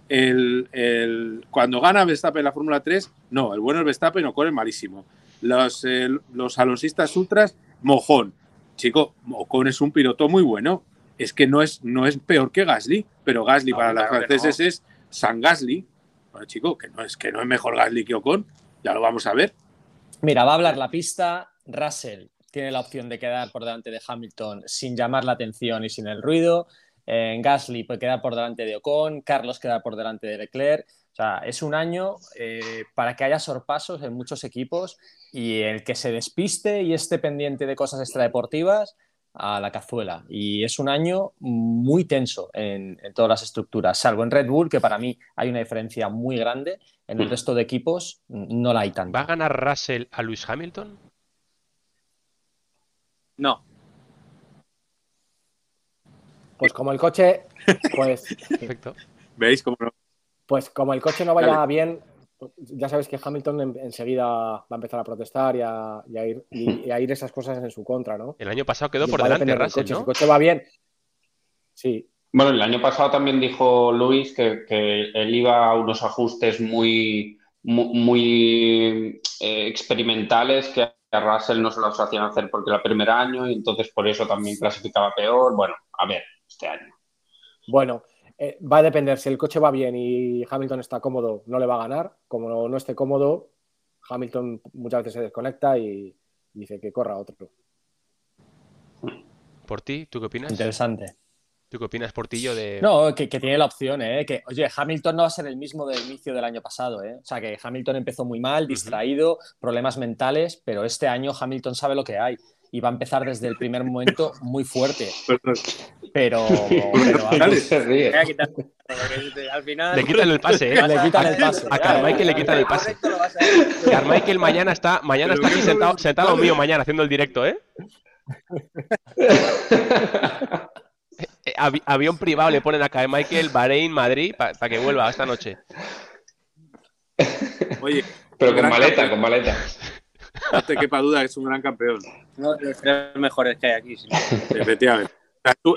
El, el, cuando gana Verstappen la Fórmula 3, no, el bueno es Verstappen, Ocon es malísimo. Los, eh, los alonsistas ultras, mojón. Chico, Ocon es un piloto muy bueno es que no es, no es peor que Gasly, pero Gasly para los franceses es San Gasly. Bueno, chico, que no es que no es mejor Gasly que Ocon, ya lo vamos a ver. Mira, va a hablar la pista. Russell tiene la opción de quedar por delante de Hamilton sin llamar la atención y sin el ruido. En Gasly puede quedar por delante de Ocon, Carlos queda por delante de Leclerc. O sea, es un año eh, para que haya sorpasos en muchos equipos y el que se despiste y esté pendiente de cosas extradeportivas a la cazuela. Y es un año muy tenso en, todas las estructuras, salvo en Red Bull, que para mí hay una diferencia muy grande. En el resto de equipos no la hay tanto. ¿Va a ganar Russell a Lewis Hamilton? No. Pues como el coche, pues. Perfecto. ¿Veis cómo no? Pues como el coche no vaya bien, ya sabes que Hamilton enseguida va a empezar a protestar y a, ir, y a, ir, esas cosas en su contra, ¿no? El año pasado quedó por delante Russell, ¿no? Si el coche va bien, sí. Bueno, el año pasado también dijo Luis que, él iba a unos ajustes muy, muy, eh, experimentales que a Russell no se los hacían hacer porque era el primer año y entonces por eso también clasificaba peor. Bueno, a ver, este año. Bueno, eh, va a depender. Si el coche va bien y Hamilton está cómodo, no le va a ganar. Como no, esté cómodo, Hamilton muchas veces se desconecta y dice que corra otro. ¿Por ti? ¿Tú qué opinas? Interesante. ¿Tú qué opinas, Portillo? De... No, que, tiene la opción, ¿eh? Que, oye, Hamilton no va a ser el mismo del inicio del año pasado, ¿eh? O sea, que Hamilton empezó muy mal, distraído, problemas mentales, pero este año Hamilton sabe lo que hay y va a empezar desde el primer momento muy fuerte. Pero. Al final... Le quitan el pase, ¿eh? Le quitan el pase. A Carmichael le quitan el pase. Carmichael mañana está, mañana está aquí sentado, sentado mío mañana haciendo el directo, ¿eh? eh avión privado le ponen a Carmichael, Bahrein, Madrid, para que vuelva esta noche. Oye, pero con maleta, con maleta. No te quepa duda, es un gran campeón. No, de los mejores que hay aquí. Efectivamente.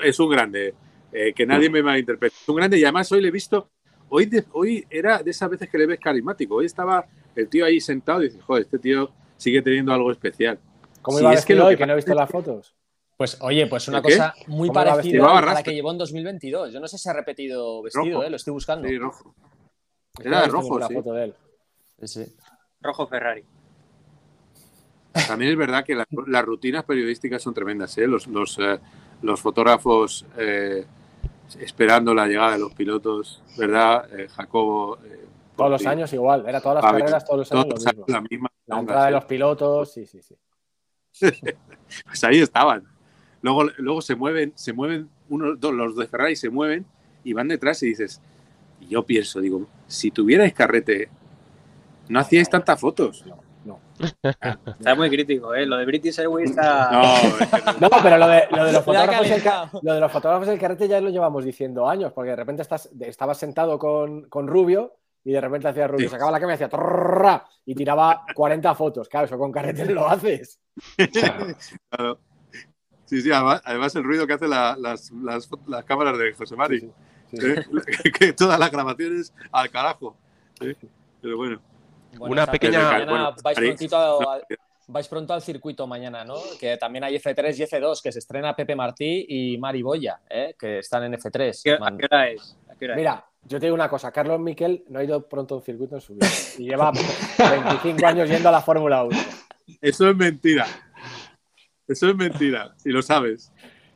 Es un grande. Eh, que nadie me malinterprete. Es un grande y además hoy le he visto. Hoy, hoy era de esas veces que le ves carismático. Hoy estaba el tío ahí sentado y dice, joder, este tío sigue teniendo algo especial. ¿Cómo iba es que, hoy, que no he visto las fotos? Pues oye, pues una cosa muy parecida a la que llevó en 2022. Yo no sé si ha repetido vestido, eh, lo estoy buscando. Sí, rojo. Era de rojo, sí. Foto de él. sí. Rojo Ferrari. También es verdad que las rutinas periodísticas son tremendas. ¿eh? Los, los, eh, los, fotógrafos eh, esperando la llegada de los pilotos, ¿verdad? Jacobo. todos los años igual, era todas las carreras, todos los años lo mismo. La, misma la entrada de los pilotos, sí, sí, sí. pues ahí estaban. Luego, luego se mueven, se mueven, uno, dos, los de Ferrari se mueven y van detrás y dices, y yo pienso, digo, si tuvierais carrete, no hacíais tantas fotos. Está muy crítico, ¿eh? Lo de British Airways está. No, pero lo de, los fotógrafos del, lo de los fotógrafos del carrete ya lo llevamos diciendo años, porque de repente estás, estabas sentado con, Rubio y de repente hacía Rubio, sacaba la cámara y hacía y tiraba 40 fotos. Claro, eso con carrete lo haces. Sí, sí, además, el ruido que hacen las, cámaras de José Mari. ¿eh? que todas las grabaciones al carajo. ¿eh? Pero bueno una pequeña. vais, pronto al circuito mañana, ¿no? Que también hay F3 y F2, que se estrena Pepe Martí y Mari Boya, ¿eh? que están en F3. ¿A qué hora es? Mira, yo te digo una cosa, Carlos Miquel no ha ido pronto a un circuito en su vida y lleva 25 años yendo a la Fórmula 1. Eso es mentira. Eso es mentira, si lo sabes.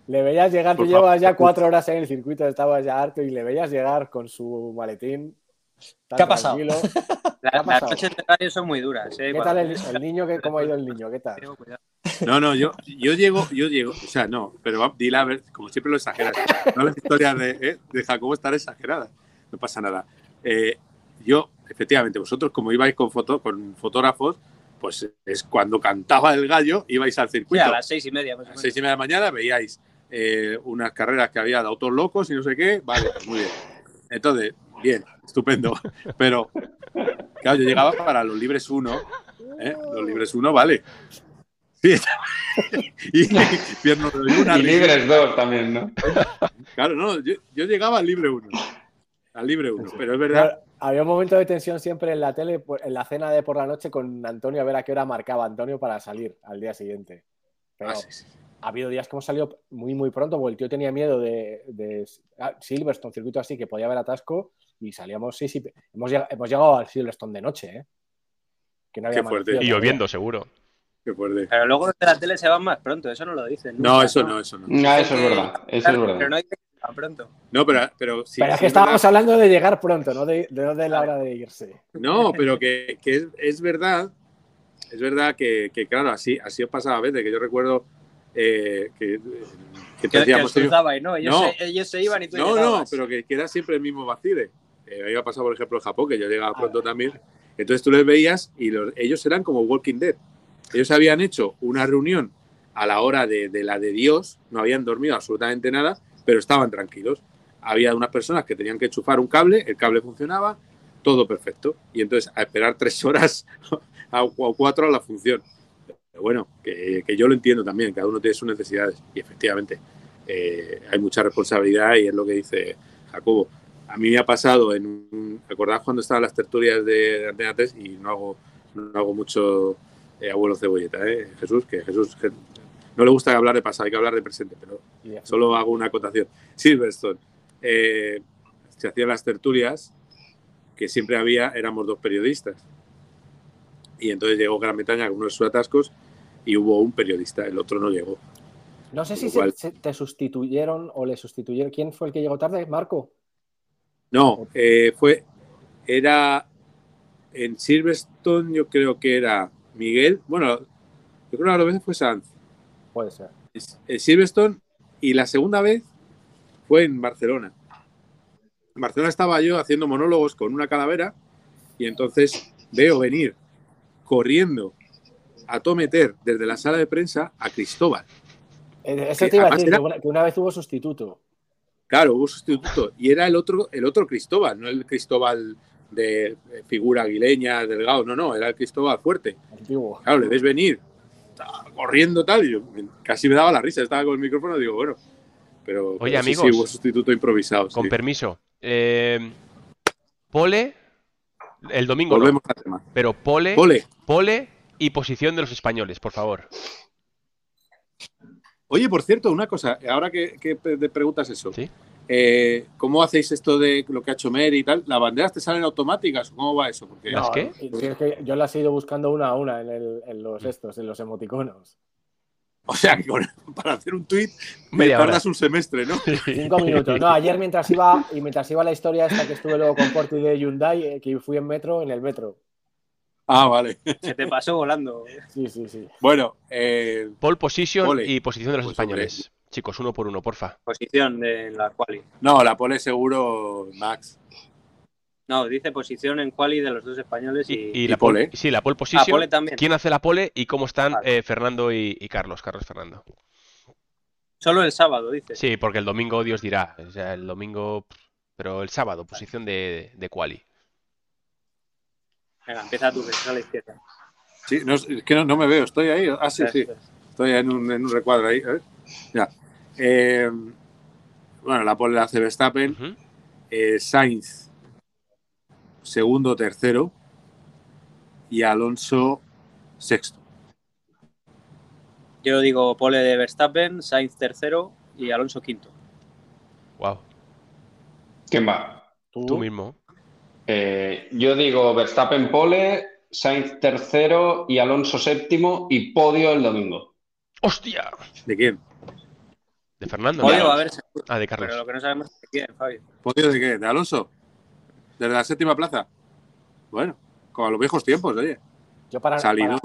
Le veías llegar, tú llevas ya cuatro horas en el circuito, estabas ya harto y le veías llegar con su maletín ¿Qué ha pasado? las noches de radio son muy duras. ¿eh? ¿Qué tal el, niño? ¿Cómo ha ido el niño? ¿Qué tal? No, no, yo, yo llego, yo llego, o sea, no, pero dile a ver, como siempre lo exageras. No las historias de, ¿eh? de Jacobo estar exageradas, no pasa nada. Eh, yo, efectivamente, vosotros como ibais con, foto, con fotógrafos, pues es cuando cantaba el gallo, ibais al circuito. a las seis y media. A las seis y media de la mañana veíais eh, unas carreras que había de autos locos y no sé qué. Vale, pues muy bien. Entonces, bien, estupendo. Pero, claro, yo llegaba para los libres 1. ¿eh? Los libres 1, vale. Sí. y, libres 2 también, ¿no? Claro, no, yo, llegaba al libre 1. Al libre 1, pero es verdad. había un momento de tensión siempre en la tele, en la cena de por la noche con Antonio, a ver a qué hora marcaba Antonio para salir al día siguiente. Pero, ah, ha habido días que hemos salido muy, muy pronto, porque el tío tenía miedo de, de ah, Silverstone, circuito así, que podía haber atasco, y salíamos, sí, sí, hemos, llegado, al Silverstone de noche, ¿eh? Que no había Y lloviendo, seguro. Qué fuerte. Pero luego de la tele se van más pronto, eso no lo dicen. No, eso no, eso no. No, eso es verdad. Eso es verdad. Pero no hay que llegar pronto. No, pero, pero sí. Pero es que estábamos hablando de llegar pronto, no de, de, la hora de irse. No, pero que, que es, es, verdad. Es verdad que, que, claro, así, así os pasaba a veces, que yo recuerdo eh, que, que, te decíamos, que ¿no? Ellos, no, se, ellos se iban y tú No, no, pero que, era siempre el mismo vacile. Eh, ahí ha pasado, por ejemplo, en Japón, que yo llegaba pronto también. Entonces tú les veías y los, ellos eran como Walking Dead. Ellos habían hecho una reunión a la hora de, la de Dios, no habían dormido absolutamente nada, pero estaban tranquilos. Había unas personas que tenían que enchufar un cable, el cable funcionaba, todo perfecto. Y entonces a esperar tres horas o cuatro a la función. Pero bueno, que, yo lo entiendo también, cada uno tiene sus necesidades. Y efectivamente, eh, hay mucha responsabilidad y es lo que dice Jacobo. A mí me ha pasado en ¿Recordás cuando estaban las tertulias de Antena 3? Y no hago, no hago mucho eh, abuelo cebolleta, ¿eh? Jesús, que Jesús no le gusta hablar de pasado, hay que hablar de presente, pero solo hago una acotación. Silverstone, eh, se hacían las tertulias, que siempre había, éramos dos periodistas. Y entonces llegó Gran Bretaña con unos atascos y hubo un periodista, el otro no llegó. No sé si te sustituyeron o le sustituyeron. ¿Quién fue el que llegó tarde? ¿Marco? No, eh, fue. Era. En Silverstone, yo creo que era Miguel, bueno, yo creo que la vez fue Sanz. Puede ser. El Silverstone y la segunda vez fue en Barcelona. En Barcelona estaba yo haciendo monólogos con una calavera y entonces veo venir corriendo a Tometer desde la sala de prensa a Cristóbal. Eh, eso te iba a decir, que una vez hubo sustituto. Claro, hubo sustituto. Y era el otro, el otro Cristóbal, no el Cristóbal de figura aguileña, delgado, no, no, era el Cristóbal fuerte. Claro, le ves venir, corriendo tal, y yo casi me daba la risa, estaba con el micrófono y digo, bueno, pero, Oye, amigos, sí, hubo sustituto improvisado. Con permiso. Eh, pole, el domingo. Volvemos al tema. Pero pole, pole, pole y posición de los españoles, por favor. Oye, por cierto, una cosa, ahora que, que te preguntas eso. ¿Sí? Eh, ¿Cómo hacéis esto de lo que ha hecho Mer y tal? ¿Las banderas te salen automáticas? ¿Cómo va eso? Porque... ¿Las qué? yo las he ido buscando una a una en, los estos, en los emoticonos. O sea, para hacer un tweet me tardas un semestre, ¿no? Cinco minutos. No, ayer mientras iba y mientras iba la historia esta que estuve luego con Porti de Hyundai, eh, que fui en metro, en el metro. Ah, vale. Se te pasó volando. Sí, sí, sí. Bueno, eh... pole position y posición de los pues españoles. Chicos, uno por uno, porfa. Posición de la quali. No, la pole seguro Max. No, dice posición en quali de los dos españoles y, la pole. Sí, la pole position. ¿Quién hace la pole y cómo están eh, Fernando y, Carlos? Carlos Fernando. Solo el sábado, dice. Sí, porque el domingo Dios dirá. O sea, el domingo. Pero el sábado, posición de, de quali. Venga, empieza tú, que a la izquierda. Sí, no, es que no, me veo, estoy ahí. Ah, sí, sí. Estoy en un, en un recuadro ahí. Ya. Eh, bueno, la pole la hace Verstappen. Eh, Sainz, segundo, tercero. Y Alonso, sexto. Yo digo pole de Verstappen, Sainz tercero y Alonso quinto. Wow. ¿Quién va? Tú, mismo. Eh, yo digo Verstappen pole, Sainz tercero y Alonso séptimo y podio el domingo. ¡Hostia! ¿De quién? De Fernando. Podio, a ver. Ah, de Carlos. Pero lo que no sabemos es de quién, Fabio. ¿Podio de qué? ¿De Alonso? ¿Desde la séptima plaza? Bueno, como a los viejos tiempos, oye. Yo para, Salido.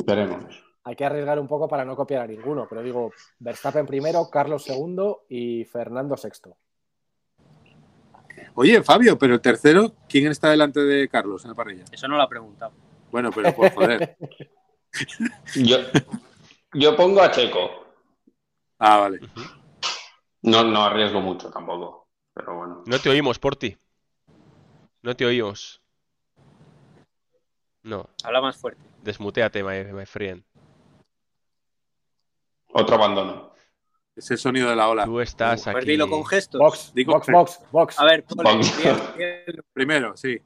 Hay que arriesgar un poco para no copiar a ninguno, pero digo Verstappen primero, Carlos segundo y Fernando sexto. Oye, Fabio, pero el tercero, ¿quién está delante de Carlos en la parrilla? Eso no lo ha preguntado. Bueno, pero por joder. yo, yo pongo a Checo. Ah, vale. No, no arriesgo mucho tampoco, pero bueno. No te oímos, Porti. No te oímos. No. Habla más fuerte. Desmuteate, my, my friend. Otro abandono. Es el sonido de la ola. Tú estás pues aquí. dilo con gestos. Box, box, box, box. A ver, Primero, sí.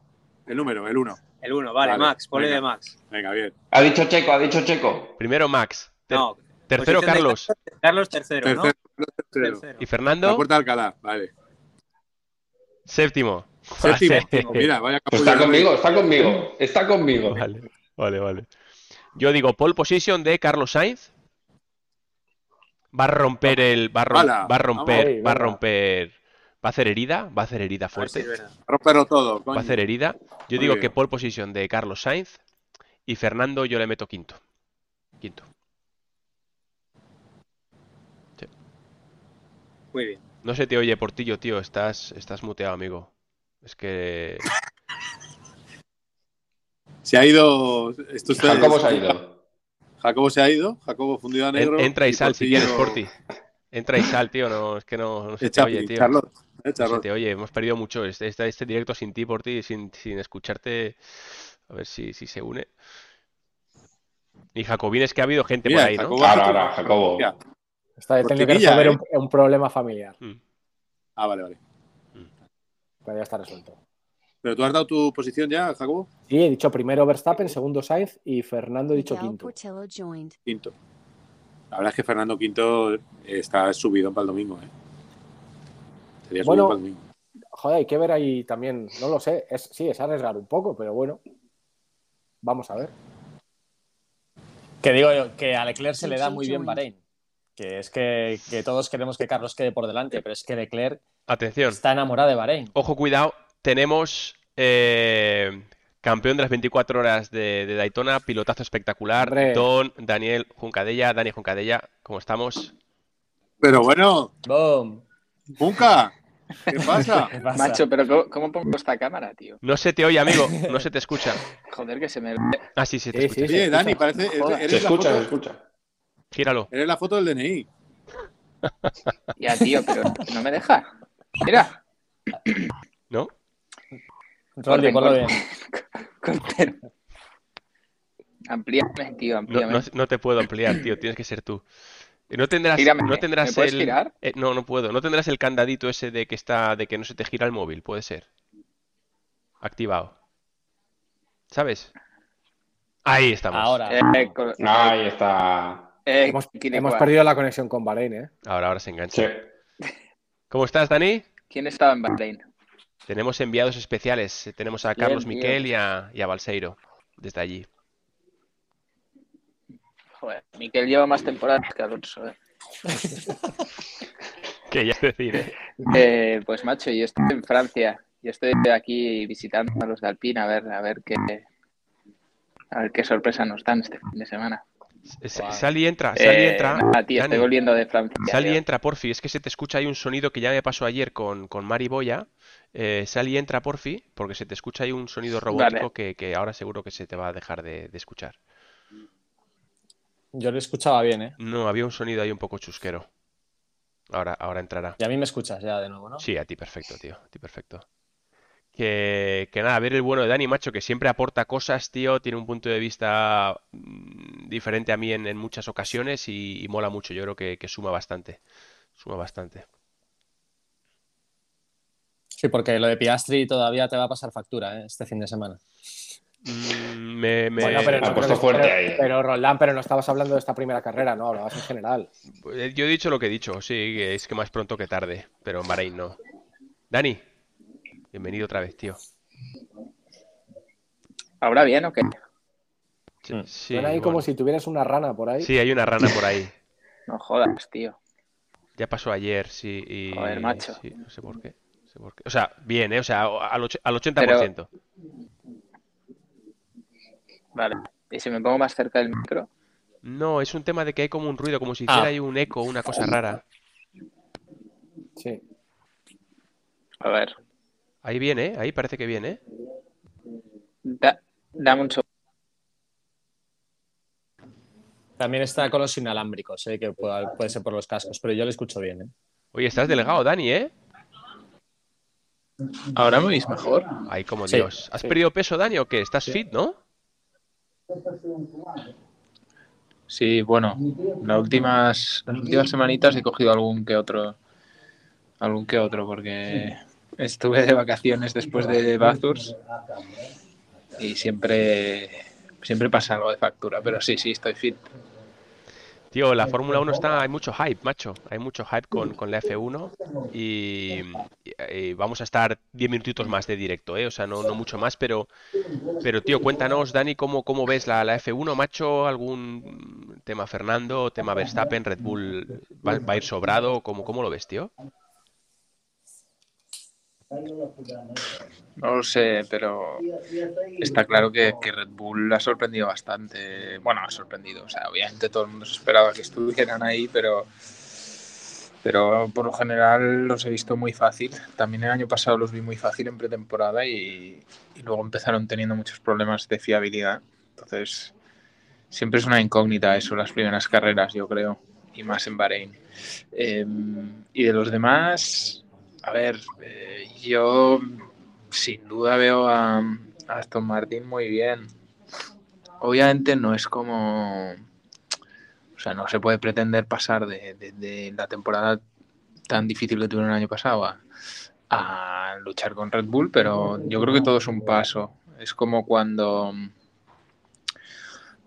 El número, el uno. El uno, vale, Max, ponle de Max. Venga, bien. Ha dicho Checo, ha dicho Checo. Primero Max. no. Tercero, Carlos. Carlos tercero, tercero, ¿no? tercero. ¿Y Fernando? La puerta de Alcalá, vale. Séptimo. Séptimo. Mira, vaya pues está conmigo, está conmigo, está conmigo. Vale, vale, vale. Yo digo pole position de Carlos Sainz. Va a romper el. Va a, va a romper. Va a romper. Va a hacer herida. Va a hacer herida fuerte. Romperlo todo. Va a hacer herida. Yo digo que pole position de Carlos Sainz. Y Fernando yo le meto quinto. Quinto. Muy bien. No se te oye, Portillo, tío. Estás, estás muteado, amigo. Es que. Se ha ido. Esto Jacobo se ha ido. Jacobo se ha ido. Jacobo fundido a negro. entra y, sal si quieres, Porti. Entra y sal, tío. No, es que no, se te oye, tío. No se te oye. Hemos perdido mucho este, este, este directo sin ti, Porti, sin, sin escucharte. A ver si, si se une. Y Jacobín es que ha habido gente por ahí, ¿no? Ahora, ahora, Jacobo. Está teniendo que resolver ¿eh? un, problema familiar. Mm. Ah, vale, vale. Pero ya está resuelto. ¿Pero tú has dado tu posición ya, Jacobo? Sí, he dicho primero Verstappen, segundo Sainz y Fernando he dicho quinto. Quinto. La verdad es que Fernando Quinto está subido para el domingo, ¿eh? Sería bueno, para el domingo. Joder, hay que ver ahí también, no lo sé, es, sí, es arriesgar un poco, pero bueno, vamos a ver. Que digo yo, que a Leclerc se le da muy bien Bahrein. Que es que, todos queremos que Carlos quede por delante, pero es que Leclerc Atención. está enamorado de Bahrein. Ojo, cuidado, tenemos eh, campeón de las 24 horas de, Daytona, pilotazo espectacular, Don Daniel Juncadella. Dani Juncadella, ¿cómo estamos? Pero bueno. Boom. Junca. ¿Qué pasa? Macho, pero ¿cómo, pongo esta cámara, tío? No se te oye, amigo. No se te escucha. Joder, que se me. Ah, sí, sí, te escucha. Sí, Dani, parece. se escucha, se escucha. Gíralo. Eres la foto del DNI. Ya, tío, pero no me deja. Mira. ¿No? Rolly, ponlo bien. Amplíame, tío, amplíame. no, te puedo ampliar, tío. Tienes que ser tú. No tendrás, no tendrás ¿Me el. girar? Eh, no, no puedo. No tendrás el candadito ese de que está, de que no se te gira el móvil, puede ser. Activado. ¿Sabes? Ahí estamos. Ahora. Eh, Ahí está. Eh, hemos, perdido la conexión con Bahrein, ¿eh? Ahora, ahora se engancha. ¿Cómo estás, Dani? ¿Quién estaba en Bahrein? Tenemos enviados especiales. Tenemos a Carlos Miquel y a, y a Balseiro desde allí. Joder, Miquel lleva más temporadas que Alonso, ¿eh? que ya decir, ¿eh? ¿eh? Pues macho, yo estoy en Francia. Yo estoy aquí visitando a los de Alpine a ver, a ver qué a ver qué sorpresa nos dan este fin de semana. Sal y entra, sal y entra. Eh, tío, estoy volviendo de Francia. Sal y entra, porfi. Es que se te escucha ahí un sonido que ya me pasó ayer con, con Mari Boya. Eh, sal y entra, porfi, porque se te escucha ahí un sonido robótico que, que, ahora seguro que se te va a dejar de, de escuchar. Yo le escuchaba bien, ¿eh? No, había un sonido ahí un poco chusquero. Ahora, ahora entrará. Y a mí me escuchas ya de nuevo, ¿no? Sí, a ti perfecto, tío. A ti perfecto. Que, que nada, a ver el bueno de Dani, macho, que siempre aporta cosas, tío. Tiene un punto de vista mm, diferente a mí en, muchas ocasiones y, mola mucho. Yo creo que, que suma bastante. Suma bastante. Sí, porque lo de Piastri todavía te va a pasar factura ¿eh? este fin de semana. Mm, me, me... pero, ha puesto fuerte ahí. Pero, Roland, pero no estabas hablando de esta primera carrera, ¿no? Hablabas en general. Pues, yo he dicho lo que he dicho, sí, es que más pronto que tarde, pero en Bahrein no. Dani, bienvenido otra vez, tío. ¿Ahora bien o qué? Sí, Suena ahí como si tuvieras una rana por ahí. Sí, hay una rana por ahí. no jodas, tío. Ya pasó ayer, sí. Y... Joder, macho. no sé por qué. O sea, bien, ¿eh? O sea, al, 80%. Vale. ¿Y si me pongo más cerca del micro? No, es un tema de que hay como un ruido, como si hiciera ah. ahí un eco, una cosa rara. Sí. A ver. Ahí viene, ¿eh? Ahí parece que viene. ¿eh? dame un También está con los inalámbricos, ¿eh? que puede, puede, ser por los cascos, pero yo le escucho bien. ¿eh? Oye, estás delegado, Dani, ¿eh? ¿Ahora me oís mejor? Ay, como Dios. ¿Has perdido peso, Dani, o qué? ¿Estás fit, no? Sí, bueno, las últimas, las últimas semanitas he cogido algún que otro, algún que otro, porque estuve de vacaciones después de Bathurst y siempre, siempre pasa algo de factura, pero sí, sí, estoy fit. Tío, la Fórmula 1 está, hay mucho hype, macho. Hay mucho hype con, con la F1 y, vamos a estar 10 minutitos más de directo, ¿eh? O sea, no, no mucho más, pero, pero tío, cuéntanos, Dani, ¿cómo, cómo ves la, la F1, macho? ¿Algún tema Fernando, tema Verstappen, Red Bull va, va a ir sobrado? ¿Cómo, ¿Cómo lo ves, tío? No lo sé, pero está claro que, Red Bull ha sorprendido bastante. Bueno, ha sorprendido. O sea, obviamente todo el mundo se esperaba que estuvieran ahí, pero, pero por lo general los he visto muy fácil. También el año pasado los vi muy fácil en pretemporada y, luego empezaron teniendo muchos problemas de fiabilidad. Entonces, siempre es una incógnita eso, las primeras carreras, yo creo, y más en Bahrein. Em, y de los demás, a ver, eh, yo sin duda veo a, Aston Martin muy bien. Obviamente no es como... O sea, no se puede pretender pasar de, la temporada tan difícil que tuvieron el año pasado a, luchar con Red Bull, pero yo creo que todo es un paso. Es como cuando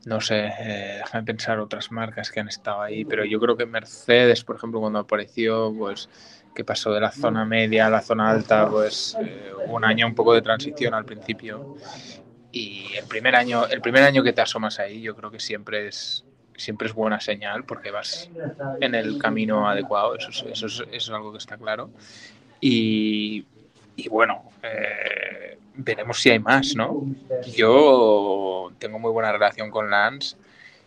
no sé, eh, déjame pensar otras marcas que han estado ahí, pero yo creo que Mercedes, por ejemplo, cuando apareció, pues que pasó de la zona media a la zona alta, pues eh, un año un poco de transición al principio. Y el primer año, el primer año que te asomas ahí, yo creo que siempre es siempre es buena señal porque vas en el camino adecuado, eso es, eso es, algo que está claro. Y, y bueno, eh, veremos si hay más, ¿no? Yo tengo muy buena relación con Lance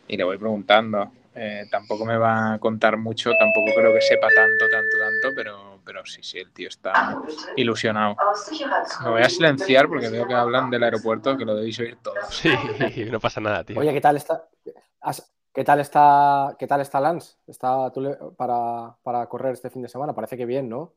y le voy preguntando. Eh, tampoco me va a contar mucho, tampoco creo que sepa tanto, tanto, tanto, pero, pero sí, sí, el tío está ilusionado. Me voy a silenciar porque veo que hablan del aeropuerto, que lo debéis oír todos. Sí, no pasa nada, tío. Oye, ¿qué tal está? ¿Qué tal está, qué tal está Lance? ¿Está para, para correr este fin de semana? Parece que bien, ¿no?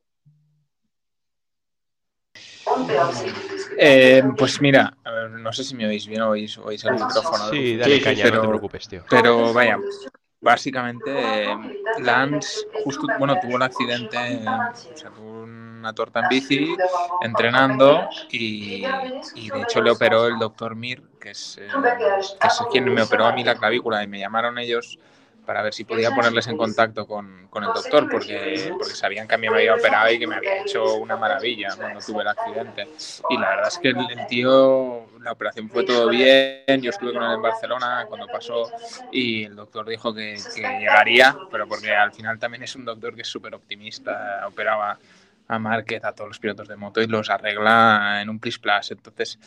Eh, pues mira, no sé si me oís bien o oís, oís el micrófono. Sí, dale caña, no te preocupes, tío. Pero vaya, básicamente Lance justo, bueno, tuvo un accidente, o una torta en bici entrenando y, de hecho le operó el doctor Mir, que es, eh, que es quien me operó a mí la clavícula y me llamaron ellos para ver si podía ponerles en contacto con, con, el doctor, porque, porque sabían que a mí me había operado y que me había hecho una maravilla cuando tuve el accidente. Y la verdad es que el, tío, la operación fue todo bien, yo estuve con él en Barcelona cuando pasó y el doctor dijo que, que llegaría, pero porque al final también es un doctor que es súper optimista, operaba a Márquez, a todos los pilotos de moto y los arregla en un plis plus. Entonces,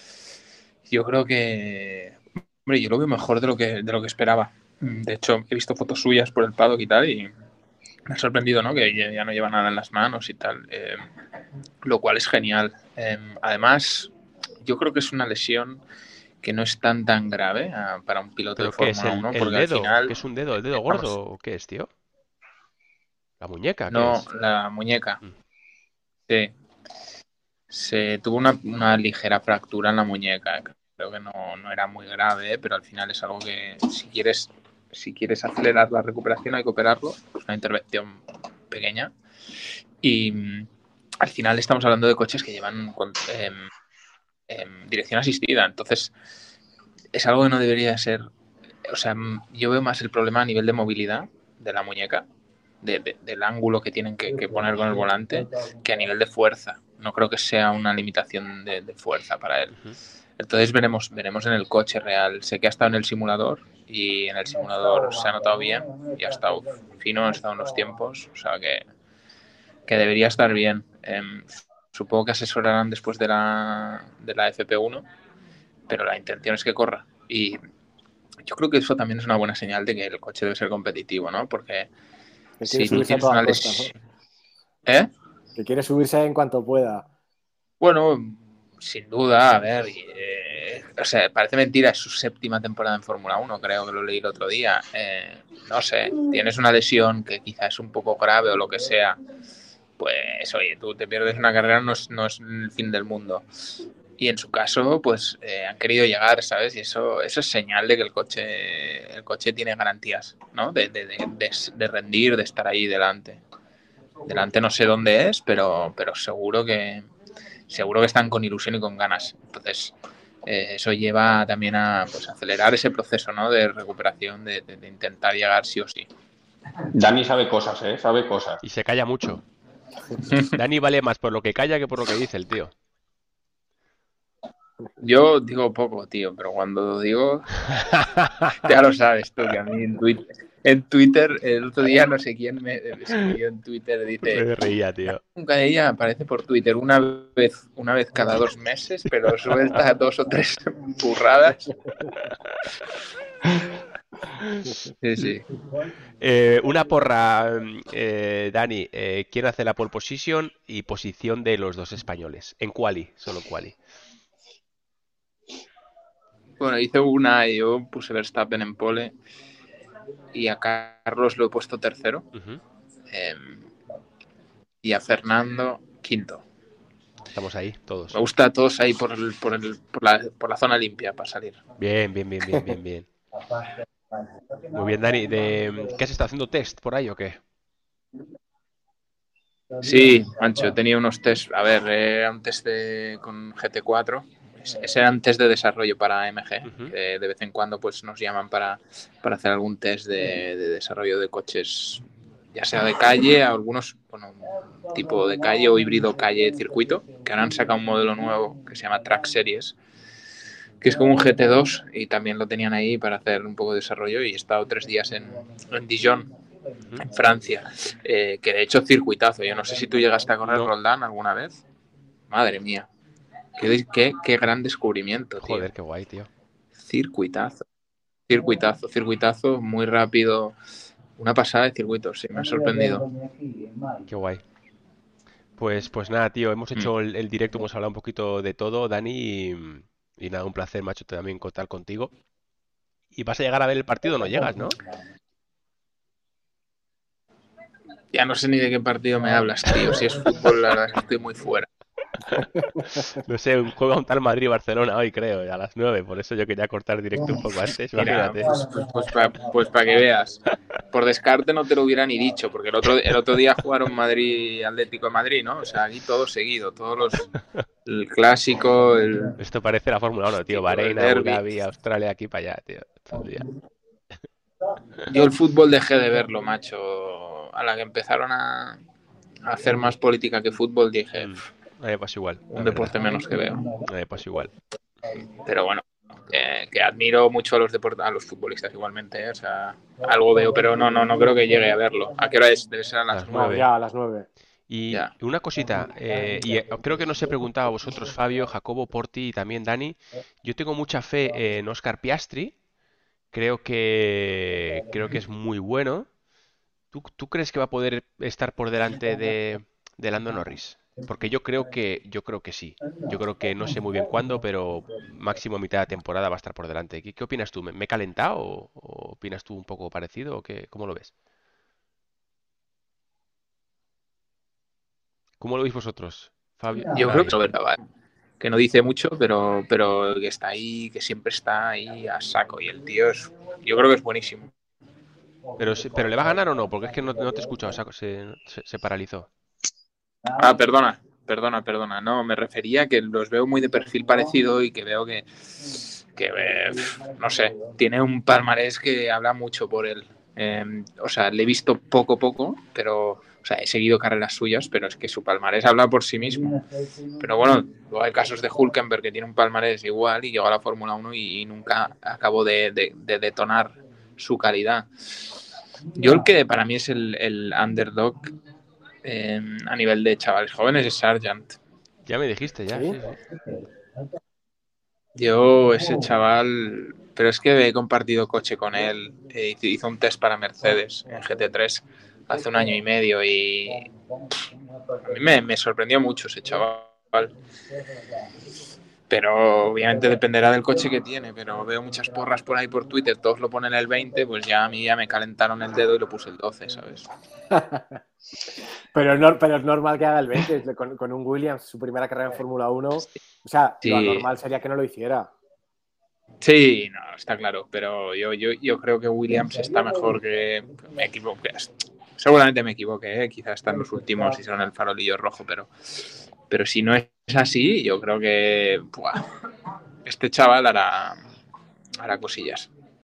yo creo que, hombre, yo lo veo mejor de lo que, de lo que esperaba de hecho, he visto fotos suyas por el paddock y tal, y me ha sorprendido, ¿no? Que ya no lleva nada en las manos y tal, eh, lo cual es genial. Em, además, yo creo que es una lesión que no es tan tan grave ah, para un piloto de Fórmula 1, porque al final... ¿Qué es un dedo? ¿El dedo gordo o qué es, tío? ¿La muñeca? no, la muñeca. Mm. Sí. Se tuvo una, una ligera fractura en la muñeca. Creo que no, no era muy grave, pero al final es algo que si quieres si quieres acelerar la recuperación hay que operarlo, es una intervención pequeña. Y mm, al final estamos hablando de coches que llevan dirección asistida, entonces es algo que no debería ser, o sea, mm, yo veo más el problema a nivel de movilidad de la muñeca, del ángulo que tienen que, poner con el volante, que a nivel de fuerza. No creo que sea una limitación de, fuerza para él. Entonces veremos, veremos en el coche real. Sé que ha estado en el simulador y en el simulador se ha notado bien y ha estado fino, ha estado en los tiempos, o sea que, que debería estar bien. Em, supongo que asesorarán después de la, de la FP1, pero la intención es que corra. Y yo creo que eso también es una buena señal de que el coche debe ser competitivo, ¿no? Porque si tú tienes una lesión... ¿Eh? Que quiere subirse en cuanto pueda. Bueno, sin duda, a ver, eh, o sea, parece mentira, es su séptima temporada en Fórmula 1, creo que lo leí el otro día. Eh, no sé, tienes una lesión que quizás es un poco grave o lo que sea, pues oye, tú te pierdes una carrera, no es, no es el fin del mundo. Y en su caso, pues eh, han querido llegar, ¿sabes? Y eso, eso es señal de que el coche, el coche tiene garantías, ¿no? De, de, de, de rendir, de estar ahí delante. Delante no sé dónde es, pero, pero seguro que, seguro que están con ilusión y con ganas. Entonces, eh, eso lleva también a pues, acelerar ese proceso ¿no? de recuperación, de, intentar llegar sí o sí. Dani sabe cosas, ¿eh? Sabe cosas. Y se calla mucho. Dani vale más por lo que calla que por lo que dice el tío. Yo digo poco, tío, pero cuando digo, ya lo sabes tú, que a mí en Twitter, en Twitter, el otro día no sé quién me escribió en Twitter, dice... Me reía, tío. Nunca ella aparece por Twitter una vez, una vez cada dos meses, pero suelta dos o tres burradas. Sí, sí. Eh, una porra, eh, Dani. Eh, ¿Quién hace la pole position y posición de los dos españoles? En quali, solo quali. Bueno, hice una y yo puse Verstappen en pole y a Carlos lo he puesto tercero. Em, y a Fernando quinto. Estamos ahí, todos. Me gusta todos ahí por, el, por, el, por, la, por, la, zona limpia para salir. Bien, bien, bien, bien, bien, bien. Muy bien, Dani. De, ¿Qué has estado haciendo test por ahí o qué? Sí, Mancho, tenía unos test. A ver, era un test con GT4 ese era un test de desarrollo para MG. de vez en cuando pues nos llaman para, hacer algún test de, desarrollo de coches, ya sea de calle, algunos, bueno, tipo de calle o híbrido calle-circuito, que ahora han sacado un modelo nuevo que se llama Track Series, que es como un GT2 y también lo tenían ahí para hacer un poco de desarrollo y he estado tres días en, Dijon, en Francia, eh, que de hecho circuitazo. Yo no sé si tú llegaste a correr Roldán alguna vez. Madre mía, Qué, gran descubrimiento, tío. Joder, qué guay, tío. Circuitazo. Circuitazo, circuitazo, muy rápido. Una pasada de circuitos, sí, me ha sorprendido. Qué guay. Pues, pues nada, tío, hemos hecho mm. el, directo, hemos hablado un poquito de todo, Dani, y, nada, un placer, macho, también contar contigo. ¿Y vas a llegar a ver el partido no llegas, no? Ya no sé ni de qué partido me hablas, tío. Si es fútbol, la verdad es que estoy muy fuera. No sé, un juego un tal Madrid-Barcelona hoy, creo, a las 9. Por eso yo quería cortar directo un poco antes. pues, pues, pues para que veas. Por descarte no te lo hubiera ni dicho, porque el otro, el otro día jugaron Madrid-Atlético de Madrid, ¿no? O sea, aquí todo seguido, todos los. El clásico. El... Esto parece la Fórmula 1, tío. Bahrein, Abu Dhabi, Australia, aquí para allá, tío. Yo el fútbol dejé de verlo, macho. A la que empezaron a, hacer más política que fútbol, dije. Eh, pues igual. Un deporte menos que veo. Eh, pues igual. Pero bueno, que admiro mucho a los a los futbolistas igualmente, ¿eh? o sea, algo veo, pero no, no, no creo que llegue a verlo. ¿A qué hora es? Debe ser a las, nueve. Ya, a las nueve. Y una cosita, y creo que no se he preguntado a vosotros, Fabio, Jacobo, Porti y también Dani. Yo tengo mucha fe en Oscar Piastri. Creo que creo que es muy bueno. ¿Tú, ¿Tú, crees que va a poder estar por delante de, de Lando Norris? Porque yo creo que, yo creo que sí. Yo creo que no sé muy bien cuándo, pero máximo mitad de temporada va a estar por delante. ¿Qué, qué opinas tú? ¿Me, he calentado o, opinas tú un poco parecido o qué, cómo lo ves? ¿Cómo lo veis vosotros, Fabio? Yo creo que no dice mucho, pero, pero que está ahí, que siempre está ahí a saco. Y el tío es, yo creo que es buenísimo. Pero, pero ¿le va a ganar o no? Porque es que no, te he escuchado, se, se paralizó. Ah, perdona, perdona, perdona. No, me refería que los veo muy de perfil parecido y que veo que, que eh, no sé, tiene un palmarés que habla mucho por él. Em, o sea, le he visto poco poco, pero, o sea, he seguido carreras suyas, pero es que su palmarés habla por sí mismo. Pero bueno, luego hay casos de Hulkenberg que tiene un palmarés igual y llegó a la Fórmula 1 y, nunca acabó de, detonar su calidad. Yo el que para mí es el underdog A nivel de chavales jóvenes es Sargent. Ya me dijiste, ya. Yo, ese chaval, pero es que he compartido coche con él, eh, hizo un test para Mercedes en GT3 hace un año y medio y a mí me, me sorprendió mucho ese chaval pero obviamente dependerá del coche que tiene, pero veo muchas porras por ahí por Twitter, todos lo ponen el 20, pues ya a mí ya me calentaron el dedo y lo puse el 12, ¿sabes? pero, no, pero es normal que haga el 20, con, un Williams, su primera carrera en Fórmula 1, o sea, lo normal sería que no lo hiciera. Sí, no, está claro, pero yo, yo, yo creo que Williams está mejor que... Me equivoqué, seguramente me equivoqué, ¿eh? quizás están los últimos y son el farolillo rojo, pero pero si no es así, yo creo que este chaval hará, hará cosillas.